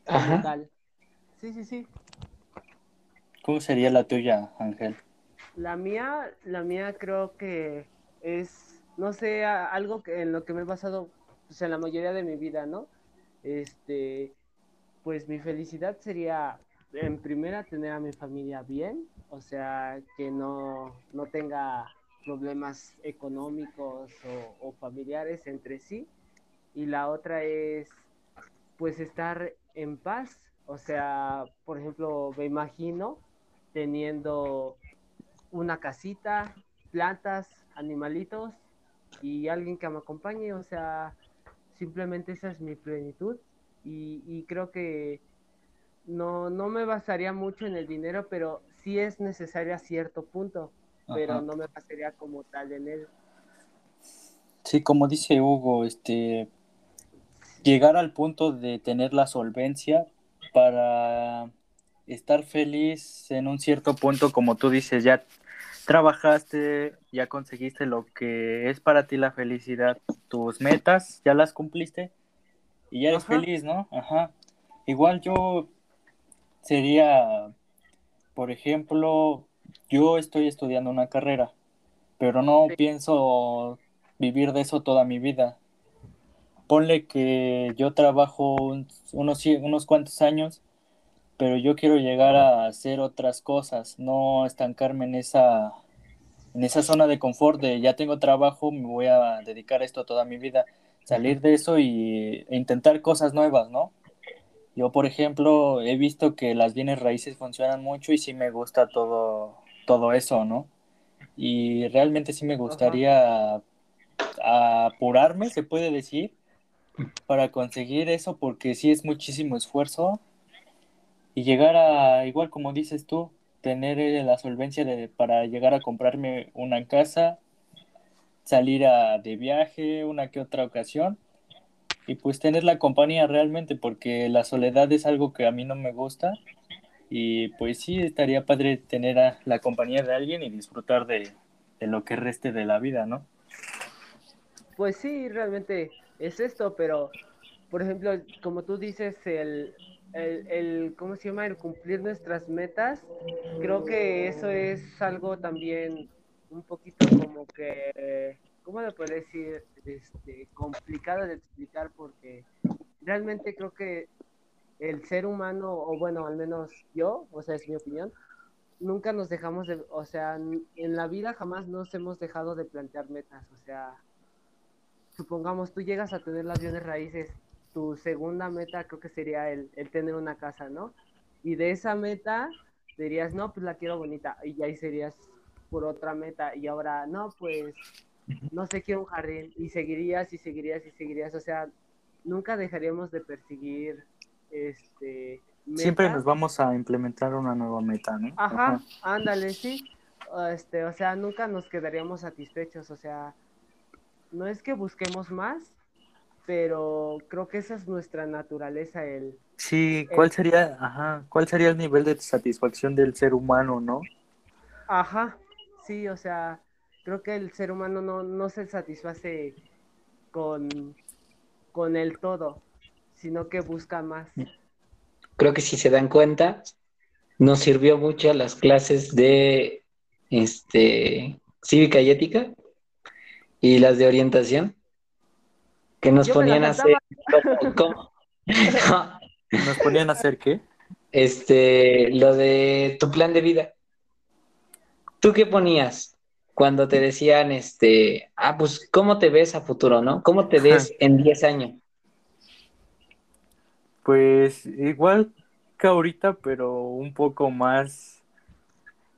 Ajá. tal. Sí, sí, sí. ¿Cómo sería la tuya, Ángel? La mía, la mía creo que es, no sé, algo que, en lo que me he basado pues, en la mayoría de mi vida, ¿no? Este, pues mi felicidad sería, en primera, tener a mi familia bien, o sea, que no, no tenga problemas económicos o, familiares entre sí. Y la otra es, pues, estar en paz. O sea, por ejemplo, me imagino teniendo una casita, plantas, animalitos y alguien que me acompañe. O sea, simplemente esa es mi plenitud y, y creo que no, no me basaría mucho en el dinero, pero sí es necesario a cierto punto, pero Ajá. no me basaría como tal en él. Sí, como dice Hugo, este, llegar al punto de tener la solvencia para estar feliz en un cierto punto, como tú dices, ya trabajaste, ya conseguiste lo que es para ti la felicidad, tus metas, ya las cumpliste y ya eres Ajá. feliz, ¿no? Ajá. Igual yo sería, por ejemplo, yo estoy estudiando una carrera, pero no Sí. pienso vivir de eso toda mi vida. Ponle que yo trabajo un- unos, unos cuantos años, pero yo quiero llegar a hacer otras cosas, no estancarme en esa, en esa zona de confort de ya tengo trabajo, me voy a dedicar a esto toda mi vida, salir de eso y, e intentar cosas nuevas, ¿no? Yo, por ejemplo, he visto que las bienes raíces funcionan mucho y sí me gusta todo, todo eso, ¿no? Y realmente sí me gustaría apurarme, se puede decir, para conseguir eso, porque sí es muchísimo esfuerzo. Y llegar a, igual como dices tú, tener eh, la solvencia de, para llegar a comprarme una casa, salir a, de viaje una que otra ocasión y pues tener la compañía realmente, porque la soledad es algo que a mí no me gusta y pues sí estaría padre tener a la compañía de alguien y disfrutar de, lo que reste de la vida, ¿no? Pues sí, realmente es esto, pero por ejemplo, como tú dices, el, el, el, ¿cómo se llama? El cumplir nuestras metas, creo que eso es algo también un poquito como que, ¿cómo le puedo decir? Este, complicado de explicar porque realmente creo que el ser humano, o bueno, al menos yo, o sea, es mi opinión, nunca nos dejamos de, o sea, en la vida jamás nos hemos dejado de plantear metas, o sea, supongamos tú llegas a tener las bienes raíces, tu segunda meta creo que sería el, el, tener una casa, ¿no? Y de esa meta dirías, no, pues la quiero bonita, y ahí serías por otra meta, y ahora, no, pues, no sé, quiero un jardín, y seguirías, y seguirías, y seguirías, o sea, nunca dejaríamos de perseguir, este... Metas. Siempre nos vamos a implementar una nueva meta, ¿no? Ajá, Ajá. ándale, sí. Este, o sea, nunca nos quedaríamos satisfechos, o sea, no es que busquemos más, pero creo que esa es nuestra naturaleza, el... Sí, ¿cuál el... sería, ajá, cuál sería el nivel de satisfacción del ser humano, no? Ajá, sí, o sea, creo que el ser humano no, no se satisface con, con el todo, sino que busca más. Creo que si se dan cuenta, nos sirvió mucho las clases de este cívica y ética y las de orientación que nos ponían a hacer ¿cómo? nos ponían a hacer qué este lo de tu plan de vida. Tú qué ponías cuando te decían este ah pues cómo te ves a futuro no cómo te ves en 10 años pues igual que ahorita pero un poco más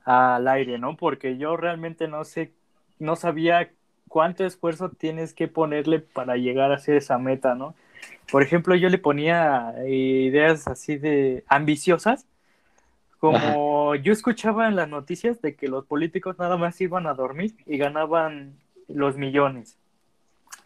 al aire no porque yo realmente no sé no sabía cuánto esfuerzo tienes que ponerle para llegar a hacer esa meta, ¿no? Por ejemplo, yo le ponía eh, ideas así de ambiciosas, como yo escuchaba en las noticias de que los políticos nada más iban a dormir y ganaban los millones.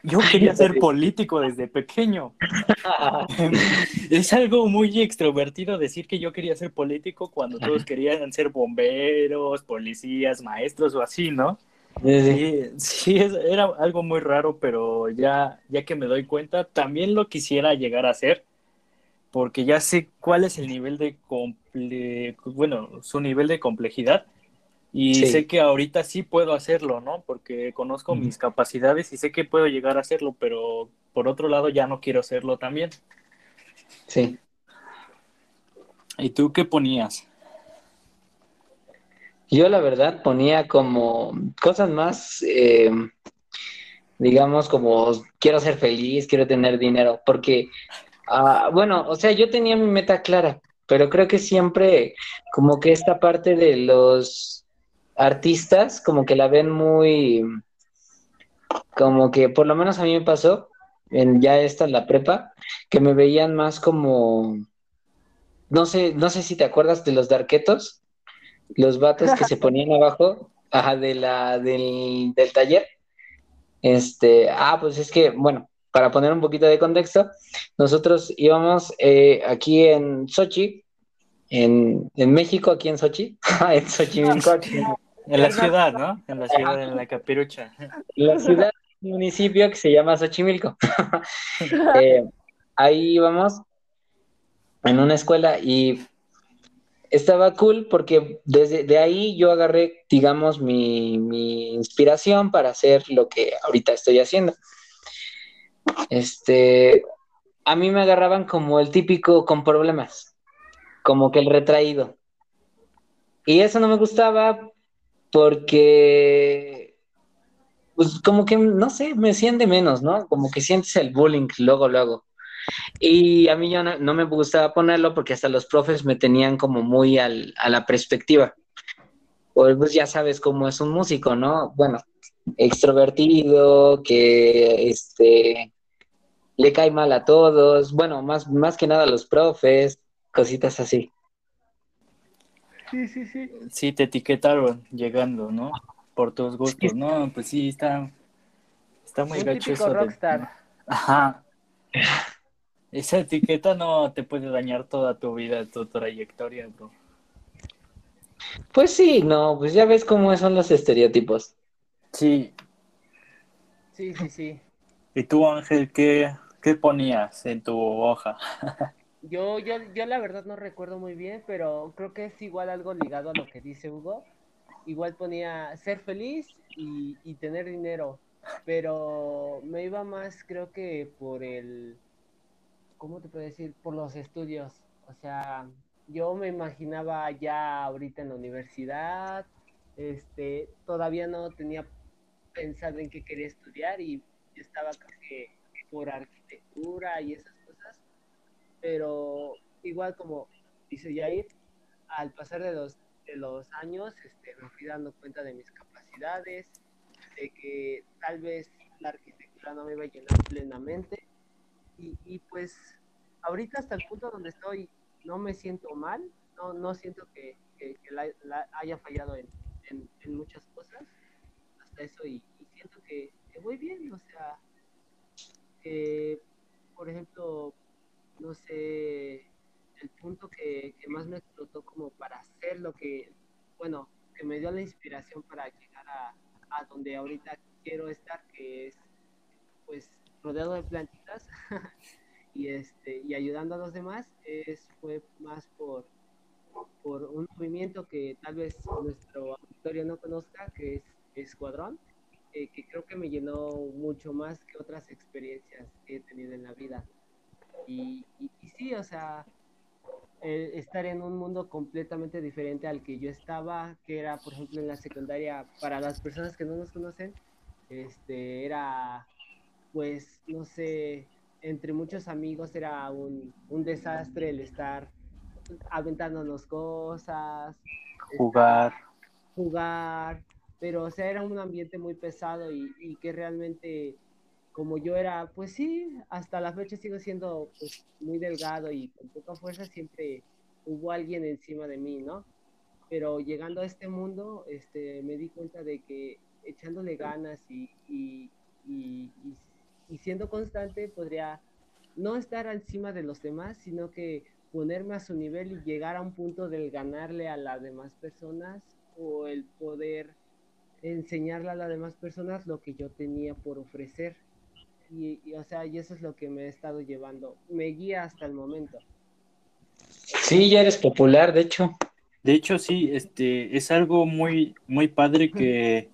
Yo quería ser político desde pequeño. es algo muy extrovertido decir que yo quería ser político cuando todos querían ser bomberos, policías, maestros o así, ¿no? Sí, sí, era algo muy raro, pero ya, ya que me doy cuenta, también lo quisiera llegar a hacer, porque ya sé cuál es el nivel de comple bueno, su nivel de complejidad, y sé que ahorita sí puedo hacerlo, ¿no? Porque conozco mis capacidades y sé que puedo llegar a hacerlo, pero por otro lado ya no quiero hacerlo también. Sí. ¿Y tú qué ponías? Yo la verdad ponía como cosas más, eh, digamos, como quiero ser feliz, quiero tener dinero, porque, ah, bueno, o sea, yo tenía mi meta clara, pero creo que siempre como que esta parte de los artistas como que la ven muy, como que por lo menos a mí me pasó, en ya esta la prepa, que me veían más como, no sé, no sé si te acuerdas de los darquetos los vatos que se ponían abajo ajá, de la, del, taller. Este, ah, pues es que, bueno, para poner un poquito de contexto, nosotros íbamos eh, aquí en Sochi, en, México, aquí en Sochi, en Xochimilco. En la ciudad, ¿no? En la ciudad, en la capirucha. La ciudad, un municipio que se llama Xochimilco. Eh, ahí íbamos en una escuela y estaba cool porque desde de ahí yo agarré, digamos, mi, inspiración para hacer lo que ahorita estoy haciendo. Este, a mí me agarraban como el típico con problemas, como que el retraído. Y eso no me gustaba porque, pues como que, no sé, me siente menos, ¿no? Como que sientes el bullying luego, luego. Y a mí ya no, me gustaba ponerlo porque hasta los profes me tenían como muy a la perspectiva. Pues, pues ya sabes cómo es un músico, ¿no? Bueno, extrovertido, que este le cae mal a todos, bueno, más, más que nada a los profes, cositas así. Sí, sí, sí. Sí, te etiquetaron llegando, ¿no? Por tus gustos, ¿no? Pues sí, está, está muy gacho Ajá. Esa etiqueta no te puede dañar toda tu vida, tu trayectoria, bro. Pues sí, no, pues ya ves cómo son los estereotipos. Sí. Sí, sí, sí. ¿Y tú, Ángel, qué, qué ponías en tu hoja? Yo, yo, yo la verdad no recuerdo muy bien, pero creo que es igual algo ligado a lo que dice Hugo. Igual ponía ser feliz y, y tener dinero, pero me iba más creo que por el ¿cómo te puedo decir? Por los estudios. O sea, yo me imaginaba ya ahorita en la universidad, este, todavía no tenía pensado en qué quería estudiar y estaba casi por arquitectura y esas pero igual como dice Jair, al pasar de los, de los años este, me fui dando cuenta de mis capacidades, de que tal vez la arquitectura no me iba a llenar plenamente. Y, pues ahorita hasta el punto donde estoy no me siento mal, no, no siento que, la, haya fallado en, en, muchas cosas, hasta eso, y, siento que, voy bien, o sea, que, por ejemplo, no sé, el punto que, más me explotó como para hacer lo que, bueno, que me dio la inspiración para llegar a, a donde ahorita quiero estar, que es, pues, rodeado de plantitas y este y ayudando a los demás es fue más por por un movimiento que tal vez nuestro auditorio no conozca que es escuadrón, eh, que creo que me llenó mucho más que otras experiencias que he tenido en la vida. Y, y, sí, o sea, estar en un mundo completamente diferente al que yo estaba, que era, por ejemplo, en la secundaria, para las personas que no nos conocen, este, era, pues, no sé, entre muchos amigos era un, un desastre el estar aventándonos cosas, jugar, jugar, pero o sea, era un ambiente muy pesado y, y, que realmente como yo era, pues sí, hasta la fecha sigo siendo pues, muy delgado y con poca fuerza, siempre hubo alguien encima de mí, ¿no? Pero llegando a este mundo, este, me di cuenta de que echándole ganas y, y, y, y siendo constante podría no estar encima de los demás, sino que ponerme a su nivel y llegar a un punto del ganarle a las demás personas o el poder enseñarle a las demás personas lo que yo tenía por ofrecer. Y, o sea, y eso es lo que me he estado llevando. Me guía hasta el momento. Sí, ya eres popular, de hecho. De hecho, sí, este, es algo muy, muy padre que,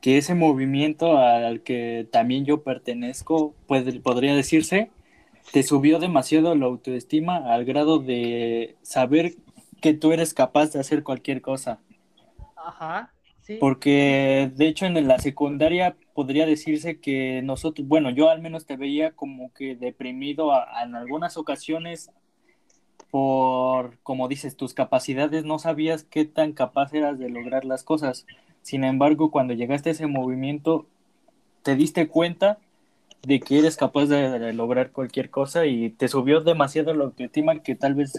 que ese movimiento al que también yo pertenezco, puede, podría decirse, te subió demasiado la autoestima al grado de saber que tú eres capaz de hacer cualquier cosa. Ajá, sí. Porque de hecho en la secundaria podría decirse que nosotros, bueno, yo al menos te veía como que deprimido en algunas ocasiones por, como dices, tus capacidades, no sabías qué tan capaz eras de lograr las cosas. Sin embargo, cuando llegaste a ese movimiento, te diste cuenta de que eres capaz de, lograr cualquier cosa y te subió demasiado la autoestima que tal vez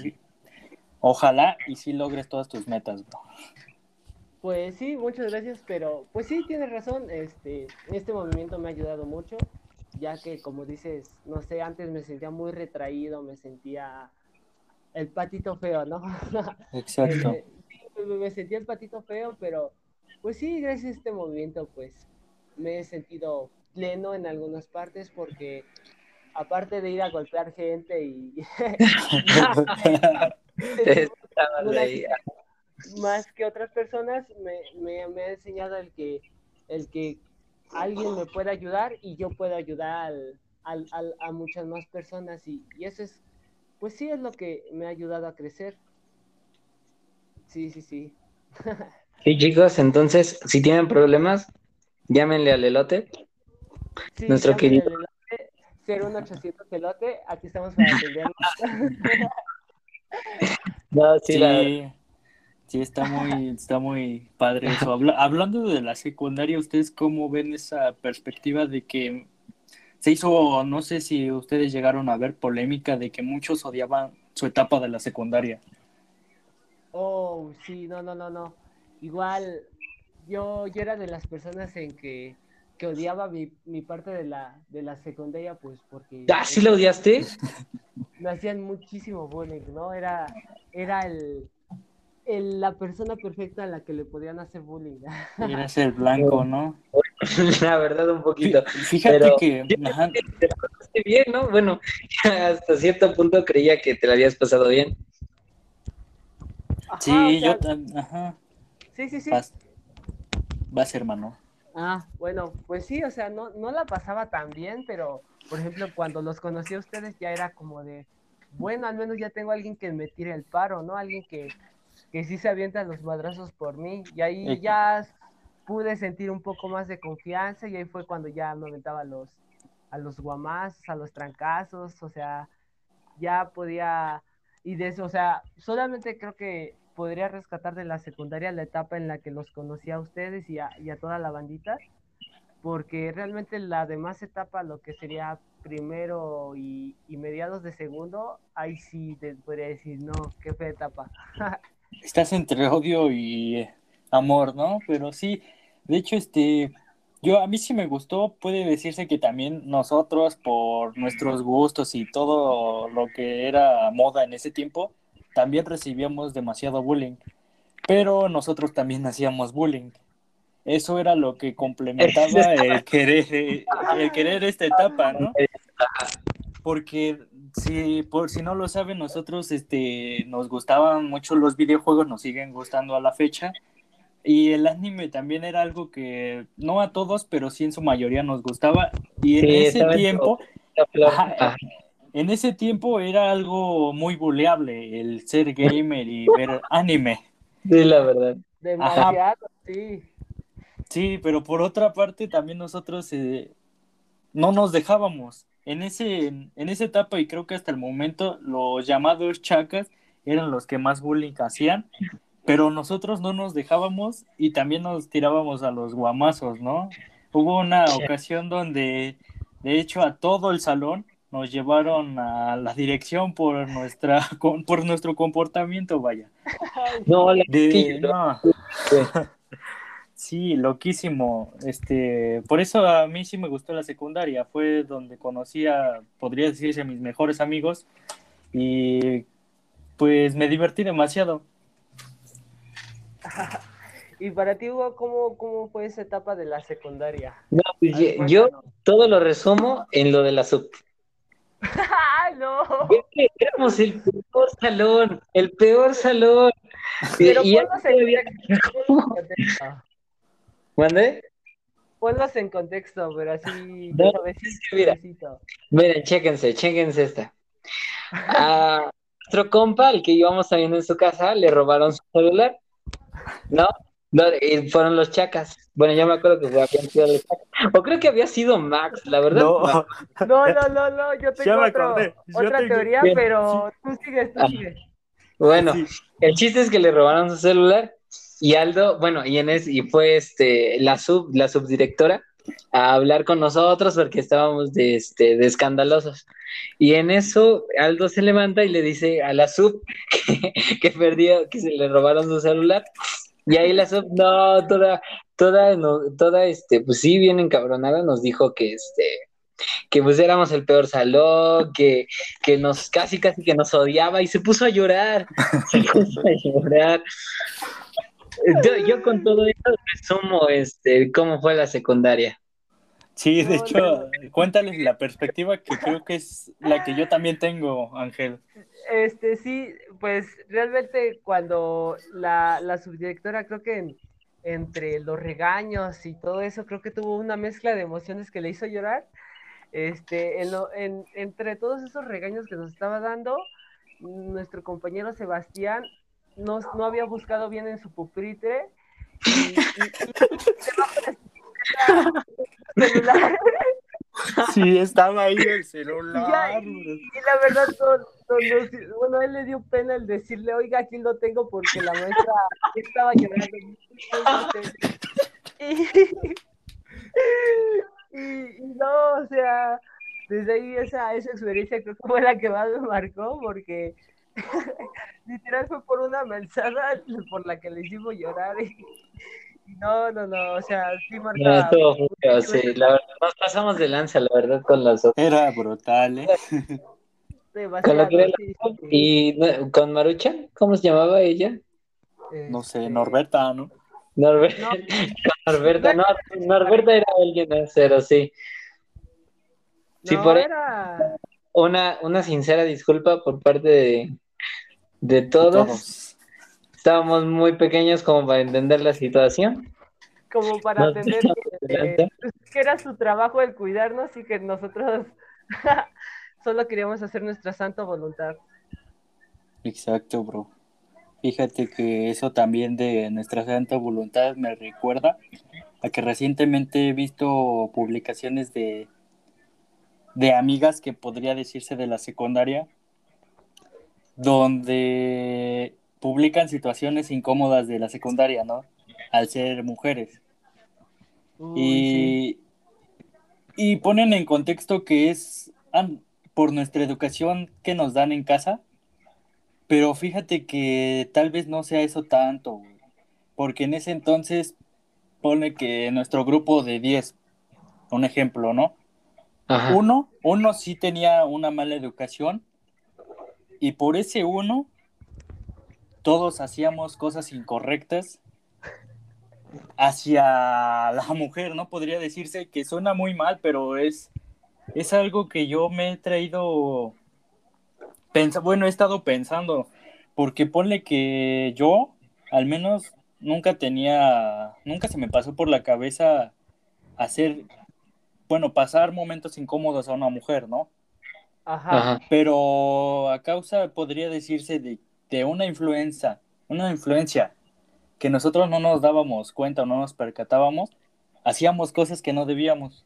ojalá y sí logres todas tus metas, Pues sí, muchas gracias, pero pues sí, tienes razón, este, este movimiento me ha ayudado mucho, ya que como dices, no sé, antes me sentía muy retraído, me sentía el patito feo, ¿no? Exacto. Eh, me sentía el patito feo, pero pues sí, gracias a este movimiento, pues me he sentido pleno en algunas partes porque aparte de ir a golpear gente y más que otras personas me, me, me, ha enseñado el que el que alguien me pueda ayudar y yo puedo ayudar al, al, a muchas más personas y, y, eso es pues sí es lo que me ha ayudado a crecer sí sí sí sí chicos entonces si tienen problemas llámenle al elote Sí, Nuestro querido. 01800 pelote, aquí estamos para atenderlo. no, sí, sí, sí, está muy, está muy padre eso. hablando de la secundaria, ¿ustedes cómo ven esa perspectiva de que se hizo, no sé si ustedes llegaron a ver polémica de que muchos odiaban su etapa de la secundaria? Oh, sí, no, no, no, no. Igual, yo, yo era de las personas en que que odiaba mi, mi, parte de la, de la secundaria, pues porque... ¿Ah, sí la odiaste? Me hacían muchísimo bullying, ¿no? Era, era el, el, la persona perfecta a la que le podían hacer bullying. Era el blanco, ¿no? La verdad, un poquito. Fíjate que... Te pasaste bien, ¿no? Bueno, hasta cierto punto creía que te la habías pasado bien. sí, yo también. Ajá. Sí, sí, sí. Vas, vas hermano. Ah, bueno, pues sí, o sea, no, no la pasaba tan bien, pero por ejemplo, cuando los conocí a ustedes ya era como de, bueno, al menos ya tengo a alguien que me tire el paro, ¿no? Alguien que, que sí se avienta los madrazos por mí. Y ahí ya pude sentir un poco más de confianza y ahí fue cuando ya me aventaba a los, a los guamazos, a los trancazos, o sea, ya podía, y de eso, o sea, solamente creo que podría rescatar de la secundaria la etapa en la que los conocí a ustedes y a, toda la bandita, porque realmente la demás etapa, lo que sería primero y, mediados de segundo, ahí sí te podría decir, no, qué fea etapa. Estás entre odio y amor, ¿no? Pero sí, de hecho, este, yo a mí sí me gustó, puede decirse que también nosotros, por nuestros gustos y todo lo que era moda en ese tiempo, también recibíamos demasiado bullying, pero nosotros también hacíamos bullying. Eso era lo que complementaba el querer, el querer esta etapa, ¿no? Porque si, por si no lo saben, nosotros este, nos gustaban mucho los videojuegos, nos siguen gustando a la fecha. y el anime también era algo que no a todos, pero sí en su mayoría nos gustaba. Y en Sí, ese tiempo. Ajá, en ese tiempo era algo muy buleable el ser gamer y ver anime. Sí, la verdad. Demasiado, sí. Sí, pero por otra parte también nosotros eh, no nos dejábamos. En ese, en esa etapa y creo que hasta el momento los llamados chacas eran los que más bullying hacían, pero nosotros no nos dejábamos y también nos tirábamos a los guamazos, ¿no? Hubo una ocasión donde de hecho a todo el salón nos llevaron a la dirección por nuestra con- por nuestro comportamiento, vaya. No, la De- no. Sí, loquísimo. Este, por eso a mí sí me gustó la secundaria. Fue donde conocí a, podría decirse, a mis mejores amigos. Y pues me divertí demasiado. Y para ti, Hugo, ¿cómo, ¿cómo fue esa etapa de la secundaria? No, pues, yo, todo lo resumo en lo de la sub. ¡Ay, no! Es que éramos el peor salón, el peor salón. Pero Y- y ponlos en todavía- contexto, ponlos en contexto. ¿Mande? Ponlos en contexto, pero así, No, es que mira. suavecito. Miren, chéquense, chéquense esta. A nuestro compa, el que íbamos también en su casa, le robaron su celular. ¿No? No, y fueron los chacas. Bueno, yo me acuerdo que habían sido los chacas. O creo que había sido Max, la verdad. No, No, no, no, no, yo tengo otro- otra tengo- teoría, Bien. pero tú sigues, tú Ah. sigues. Bueno, Sí. el chiste es que le robaron su celular y Aldo, bueno, y en es, y fue este la sub, la subdirectora a hablar con nosotros porque estábamos de este de escandalosos. Y en eso Aldo se levanta y le dice a la sub que, que que se le robaron su celular. Y ahí la sub, no, toda, toda, no, toda, este, pues sí, bien encabronada, nos dijo que este, que pues éramos el peor salón, que, que nos casi casi que nos odiaba y se puso a llorar, se puso a llorar. Yo, yo con todo esto resumo este cómo fue la secundaria. Sí, de hecho, cuéntales la perspectiva que creo que es la que yo también tengo, Ángel. Este, sí, pues realmente cuando la, la subdirectora, creo que en- entre los regaños y todo eso, creo que tuvo una mezcla de emociones que le hizo llorar. Este, en lo- en- entre todos esos regaños que nos estaba dando, nuestro compañero Sebastián no, no había buscado bien en su pupitre y, y- y Sí, estaba ahí el celular. y- y la verdad, no- no- no- bueno, él le dio pena el decirle, oiga, aquí lo tengo porque la maestra estaba llorando. Y, y- y no, o sea, desde ahí esa, esa experiencia creo que fue la que más me marcó porque literal fue por una mensada por la que le hicimos llorar. Y, no, no, no, o sea, sí No, marca. estuvo feo, sí, la verdad, nos pasamos de lanza, la verdad, con las otras. Era brutal, ¿eh? Con lo que era la sí, sí, y no, con Maruchan, ¿cómo se llamaba ella? No sé, este, Norberta, ¿no? Norberta, No, Norberta, no, Norberta era alguien en cero, sí. Sí, no, por ahí- era... Una, una sincera disculpa por parte de, de todos. Todos. Estábamos muy pequeños como para entender la situación. como para Nos entender que, de lanza. que era su trabajo el cuidarnos y que nosotros solo queríamos hacer nuestra santa voluntad. Exacto, bro. Fíjate que eso también de nuestra santa voluntad me recuerda a que recientemente he visto publicaciones de, de amigas que podría decirse de la secundaria, donde publican situaciones incómodas de la secundaria, ¿no? Al ser mujeres. Uy, sí. Y, y ponen en contexto que es ah, por nuestra educación que nos dan en casa, pero fíjate que tal vez no sea eso tanto, porque en ese entonces pone que nuestro grupo de 10, un ejemplo, ¿no? Ajá. Uno, uno sí tenía una mala educación y por ese uno todos hacíamos cosas incorrectas hacia la mujer, ¿no? Podría decirse que suena muy mal, pero es, es algo que yo me he traído, bueno, he estado pensando, porque ponle que yo, al menos nunca tenía, nunca se me pasó por la cabeza hacer, bueno, pasar momentos incómodos a una mujer, ¿no? Ajá. Pero a causa, podría decirse, de, de una influencia, una influencia que nosotros no nos dábamos cuenta o no nos percatábamos, hacíamos cosas que no debíamos.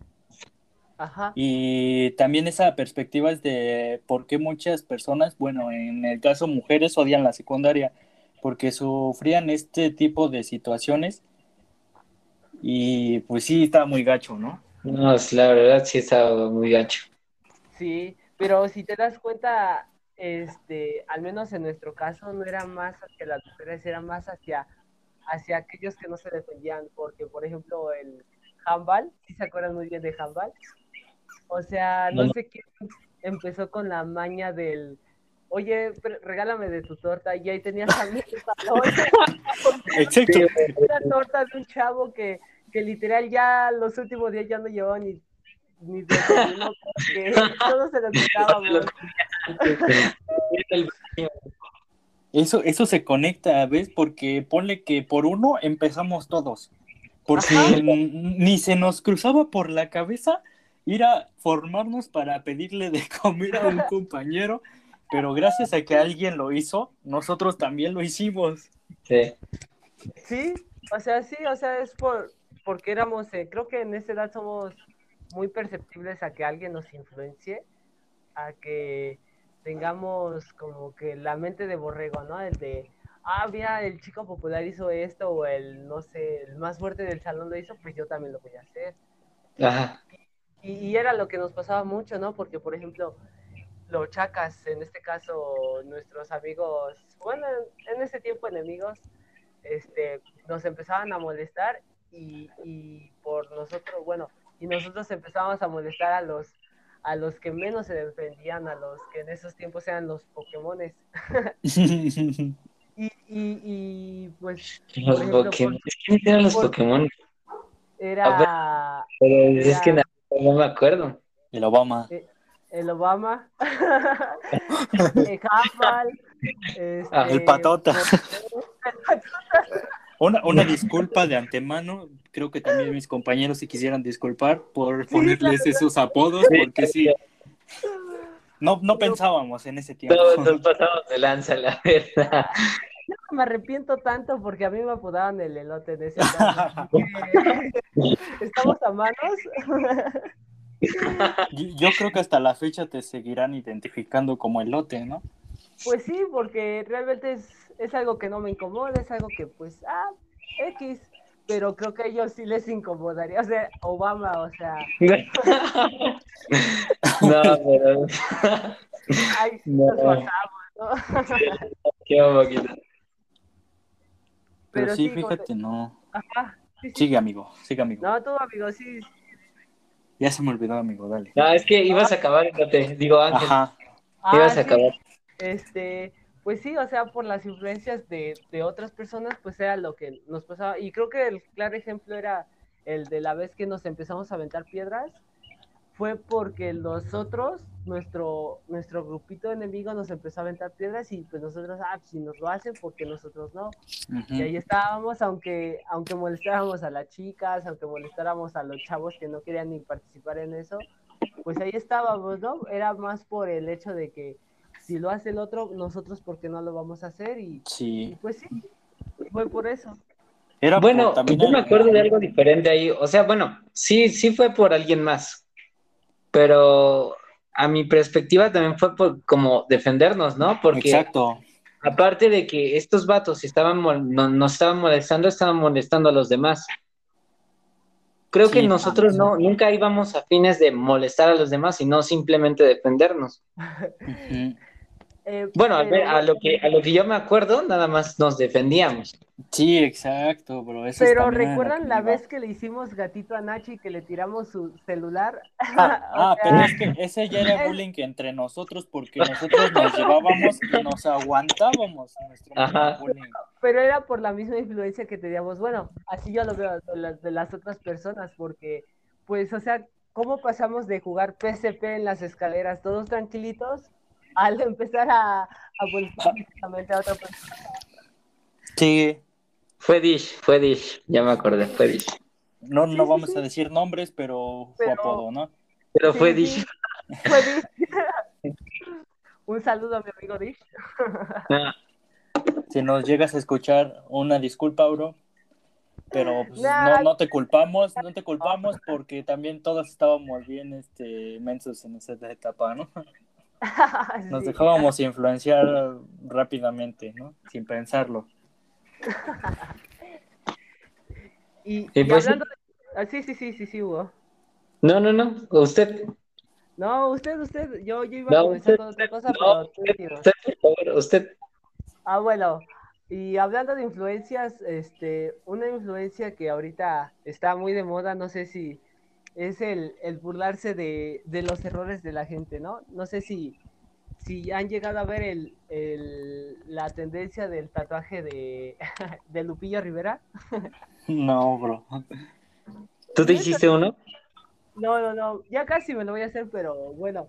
Ajá. Y también esa perspectiva es de por qué muchas personas, bueno, en el caso mujeres odian la secundaria, porque sufrían este tipo de situaciones y pues sí, está muy gacho, ¿no? No, es la verdad sí estaba muy gacho. Sí, pero si te das cuenta, este, al menos en nuestro caso, no era más hacia las mujeres, era más hacia, hacia aquellos que no se defendían, porque por ejemplo el handball, si se acuerdan muy bien de handball, o sea, no No. sé quién empezó con la maña del, oye, regálame de tu torta, y ahí tenías también el Exacto. una torta de un chavo que, que literal ya los últimos días ya no llevaba ni, ni desayuno, porque todos se lo quitábamos. Eso, eso se conecta, ¿ves? Porque ponle que por uno empezamos todos. Porque ni se nos cruzaba por la cabeza ir a formarnos para pedirle de comer a un compañero, pero gracias a que alguien lo hizo, nosotros también lo hicimos. Sí. Sí, o sea, sí, o sea, es por porque éramos, eh, creo que en esa edad somos muy perceptibles a que alguien nos influencie, a que tengamos como que la mente de borrego, ¿no? El de, ah, mira, el chico popular hizo esto, o el, no sé, el más fuerte del salón lo hizo, pues yo también lo voy a hacer. Ajá. Y, y era lo que nos pasaba mucho, ¿no? Porque, por ejemplo, los chacas, en este caso, nuestros amigos, bueno, en ese tiempo enemigos, este, nos empezaban a molestar y, y por nosotros, bueno, y nosotros empezábamos a molestar a los a los que menos se defendían, a los que en esos tiempos eran los Pokémones. Y, y, y pues Los ejemplo, Pokémon. ¿Quiénes eran los por- Pokémon? era Pero es que no, no me acuerdo. El Obama. el Obama, el este, Ah, el Patota. por- Una, una disculpa de antemano, creo que también mis compañeros se quisieran disculpar por Sí, ponerles esos apodos, porque sí, no, no pensábamos en ese tiempo. Todos nos pasamos de lanza, la verdad. me arrepiento tanto porque a mí me apodaban el elote en ese caso. así que Estamos a manos. Yo yo creo que hasta la fecha te seguirán identificando como elote, ¿no? Pues sí, porque realmente es, es algo que no me incomoda, es algo que pues, ah, X, pero creo que a ellos sí les incomodaría, o sea, Obama, o sea, No, pero. ay, sí No. nos pasamos, ¿no? Qué poquito. Pero, Pero sí, sí, como fíjate, no. Ajá, sí, sí. Sigue, amigo, sigue, amigo. No, tú, amigo, sí. Ya se me olvidó, amigo, dale. No, es que ibas a acabar, te digo, Ángel. Ajá. Ah, Ibas a sí, acabar. Este, pues sí, o sea, por las influencias de, de otras personas, pues era lo que nos pasaba. Y creo que el claro ejemplo era el de la vez que nos empezamos a aventar piedras. Fue porque nosotros, nuestro, nuestro grupito de enemigos nos empezó a aventar piedras y pues nosotros, ah, si nos lo hacen, porque nosotros no. Y ahí estábamos, aunque, aunque molestáramos a las chicas, aunque molestáramos a los chavos que no querían ni participar en eso, pues ahí estábamos, ¿no? Era más por el hecho de que si lo hace el otro, nosotros por qué no lo vamos a hacer y, y Sí. pues sí, fue por eso. Era por Bueno, yo me acuerdo de algo diferente ahí. O sea, bueno, sí, sí fue por alguien más. Pero a mi perspectiva también fue por como defendernos, ¿no? Porque Exacto. aparte de que estos vatos estaban no- nos estaban molestando, estaban molestando a los demás. Creo que nosotros no, nunca íbamos a fines de molestar a los demás, sino simplemente defendernos. Ujú. Eh, Bueno, a, pero- ver, a lo que a lo que yo me acuerdo, nada más nos defendíamos. Sí, exacto, bro. eso es pero ¿recuerdan la vez que le hicimos gatito a Nachi y que le tiramos su celular? Ah, ah, sea, pero es que ese ya era bullying entre nosotros porque nosotros nos llevábamos y nos aguantábamos nuestro mismo Ajá. bullying. pero era por la misma influencia que teníamos. Bueno, así yo lo veo de las, de las otras personas, porque, pues, o sea, ¿cómo pasamos de jugar PSP en las escaleras todos tranquilitos al empezar a, a físicamente a otra persona? Sí, Fue Dish, fue Dish, ya me acordé, fue Dish. No, no sí, vamos sí. a decir nombres, pero fue apodo, ¿no? Pero fue sí. Dish. Fue Dish. Un saludo a mi amigo Dish. Ah, Si nos llegas a escuchar, una disculpa, bro. Pero pues, Nah. no, no te culpamos, no te culpamos porque también todos estábamos bien este, mensos en esa etapa, ¿no? Nos dejábamos influenciar rápidamente, ¿no? Sin pensarlo. Y, Y y pues- hablando de... ah, sí, sí, sí, sí, sí, Hugo. No, no, no, usted, No, usted, usted, yo, yo iba No, a comenzar usted- con otra cosa, no, pero usted, usted. Ah, bueno, y hablando de influencias, este, una influencia que ahorita está muy de moda, no sé si es el, el burlarse de, de los errores de la gente, ¿no? No sé si, si han llegado a ver el, el- la tendencia del tatuaje de, de Lupillo Rivera. No, bro. ¿Tú te hiciste uno? No, no, no, ya casi me lo voy a hacer, pero bueno,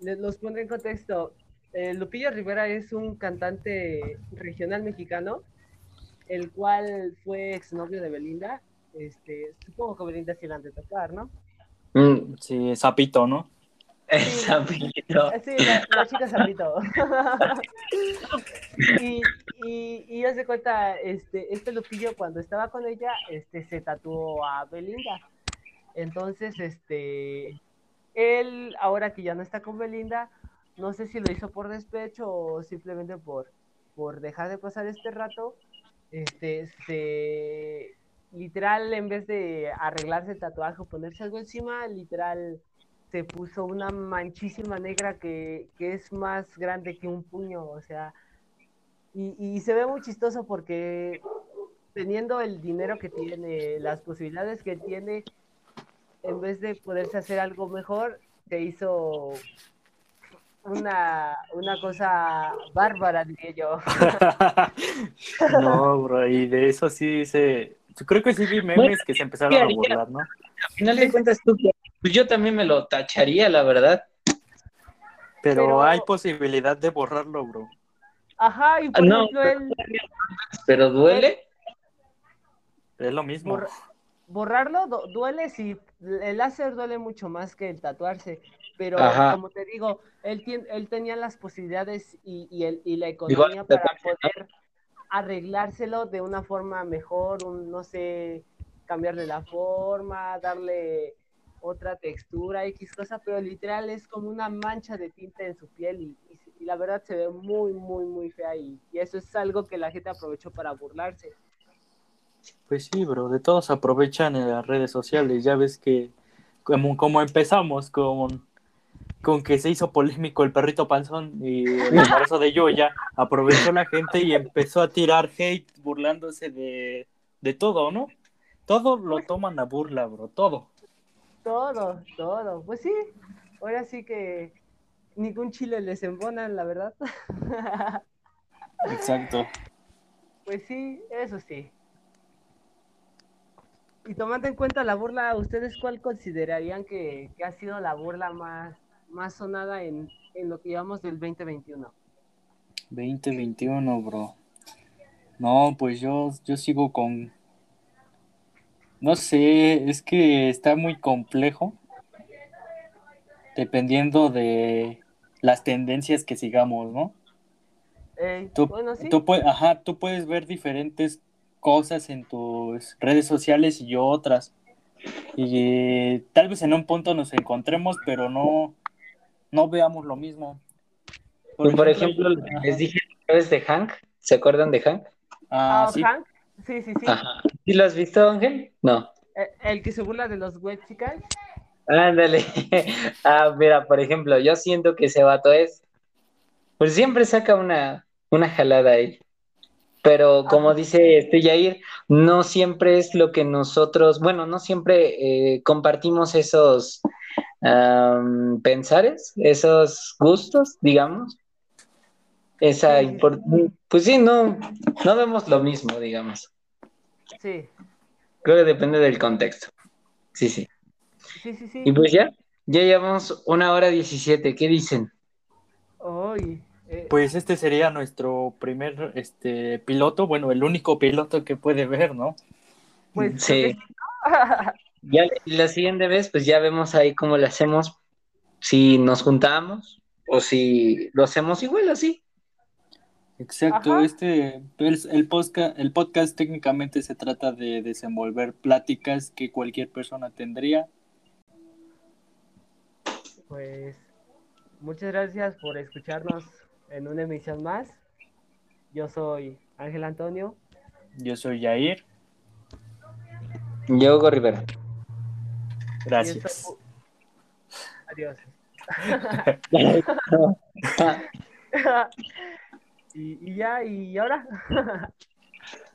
les los pondré en contexto. Eh, Lupillo Rivera es un cantante regional mexicano, el cual fue exnovio de Belinda. Este, supongo que Belinda sí la han de tocar, ¿no? Mm, Sí, sapito, ¿no? es amiguito. Eh, Sí, la, la chica Zapito. y, y, y haz de cuenta, este, este Lupillo cuando estaba con ella, este, se tatuó a Belinda. Entonces, este, él, ahora que ya no está con Belinda, no sé si lo hizo por despecho o simplemente por, por dejar de pasar este rato, este, se, literal, en vez de arreglarse el tatuaje o ponerse algo encima, literal, se puso una manchísima negra que, que es más grande que un puño, o sea, y, y se ve muy chistoso porque teniendo el dinero que tiene, las posibilidades que tiene, en vez de poderse hacer algo mejor, se hizo una, una cosa bárbara, diría yo. No, bro, y de eso sí se... Yo creo que sí vi memes que se empezaron a burlar, ¿no? Al final de cuentas, tú, pues yo también me lo tacharía, la verdad. Pero, Pero- hay posibilidad de borrarlo, bro. Ajá, y por Ah, no, ejemplo, él, Pero duele. Es lo mismo. Borra- borrarlo du- duele si el láser duele mucho más que el tatuarse, pero Ajá. como te digo, él, él tenía las posibilidades y, y, el- y la Igual economía para tatuarse, ¿no? poder arreglárselo de una forma mejor, un, no sé, cambiarle la forma, darle otra textura, X cosa, pero literal es como una mancha de tinta en su piel y, la verdad se ve muy, muy, muy fea y, y eso es algo que la gente aprovechó para burlarse. Pues sí, bro, de todos aprovechan en las redes sociales. Ya ves que como, como empezamos con, con que se hizo polémico el perrito panzón y el embarazo de Yoya, aprovechó la gente y empezó a tirar hate burlándose de, de todo, ¿no? Todo lo toman a burla, bro, todo. Todo, todo. Pues sí, ahora sí que ningún chile les embona, la verdad. Exacto. Pues sí, eso sí. Y tomando en cuenta la burla, ¿ustedes cuál considerarían que, que ha sido la burla más, más sonada en, en lo que llevamos del 2021? 2021, bro. No, pues yo, yo sigo con... No sé, es que está muy complejo. Dependiendo de las tendencias que sigamos, ¿no? Eh, Tú, bueno, sí. tú, ajá, tú puedes ver diferentes cosas en tus redes sociales y yo otras. Y eh, tal vez en un punto nos encontremos, pero no, no veamos lo mismo. Por, ejemplo, les dije vez de Hank. ¿Se acuerdan de Hank? Ah, Ah, sí, Hank, sí, sí, sí. Ajá. ¿Sí lo has visto, Ángel? No. El, que se burla de los Wexicans. Ándale. Ah, mira, por ejemplo, yo siento que ese vato es. Pues siempre saca una, una jalada ahí. Pero como dice este Yair, no siempre es lo que nosotros, bueno, no siempre eh, compartimos esos am, pensares, esos gustos, digamos. Esa pues sí, no, no vemos lo mismo, digamos. Sí, Creo que depende del contexto. Sí, sí. sí, sí, sí. Y pues ya, ya llevamos una hora diecisiete, ¿qué dicen? Uy, Eh, Pues este sería nuestro primer este piloto, bueno, el único piloto que puede ver, ¿no? pues Sí. Ya la siguiente vez, pues ya vemos ahí cómo le hacemos, si nos juntamos o si lo hacemos igual así. Exacto, Ajá. este el, el podcast, el podcast técnicamente se trata de desenvolver pláticas que cualquier persona tendría. Pues muchas gracias por escucharnos en una emisión más. Yo soy Ángel Antonio. Yo soy Jair, Yo, Hugo Rivera. Y gracias. Adiós. y, y ya, y ahora.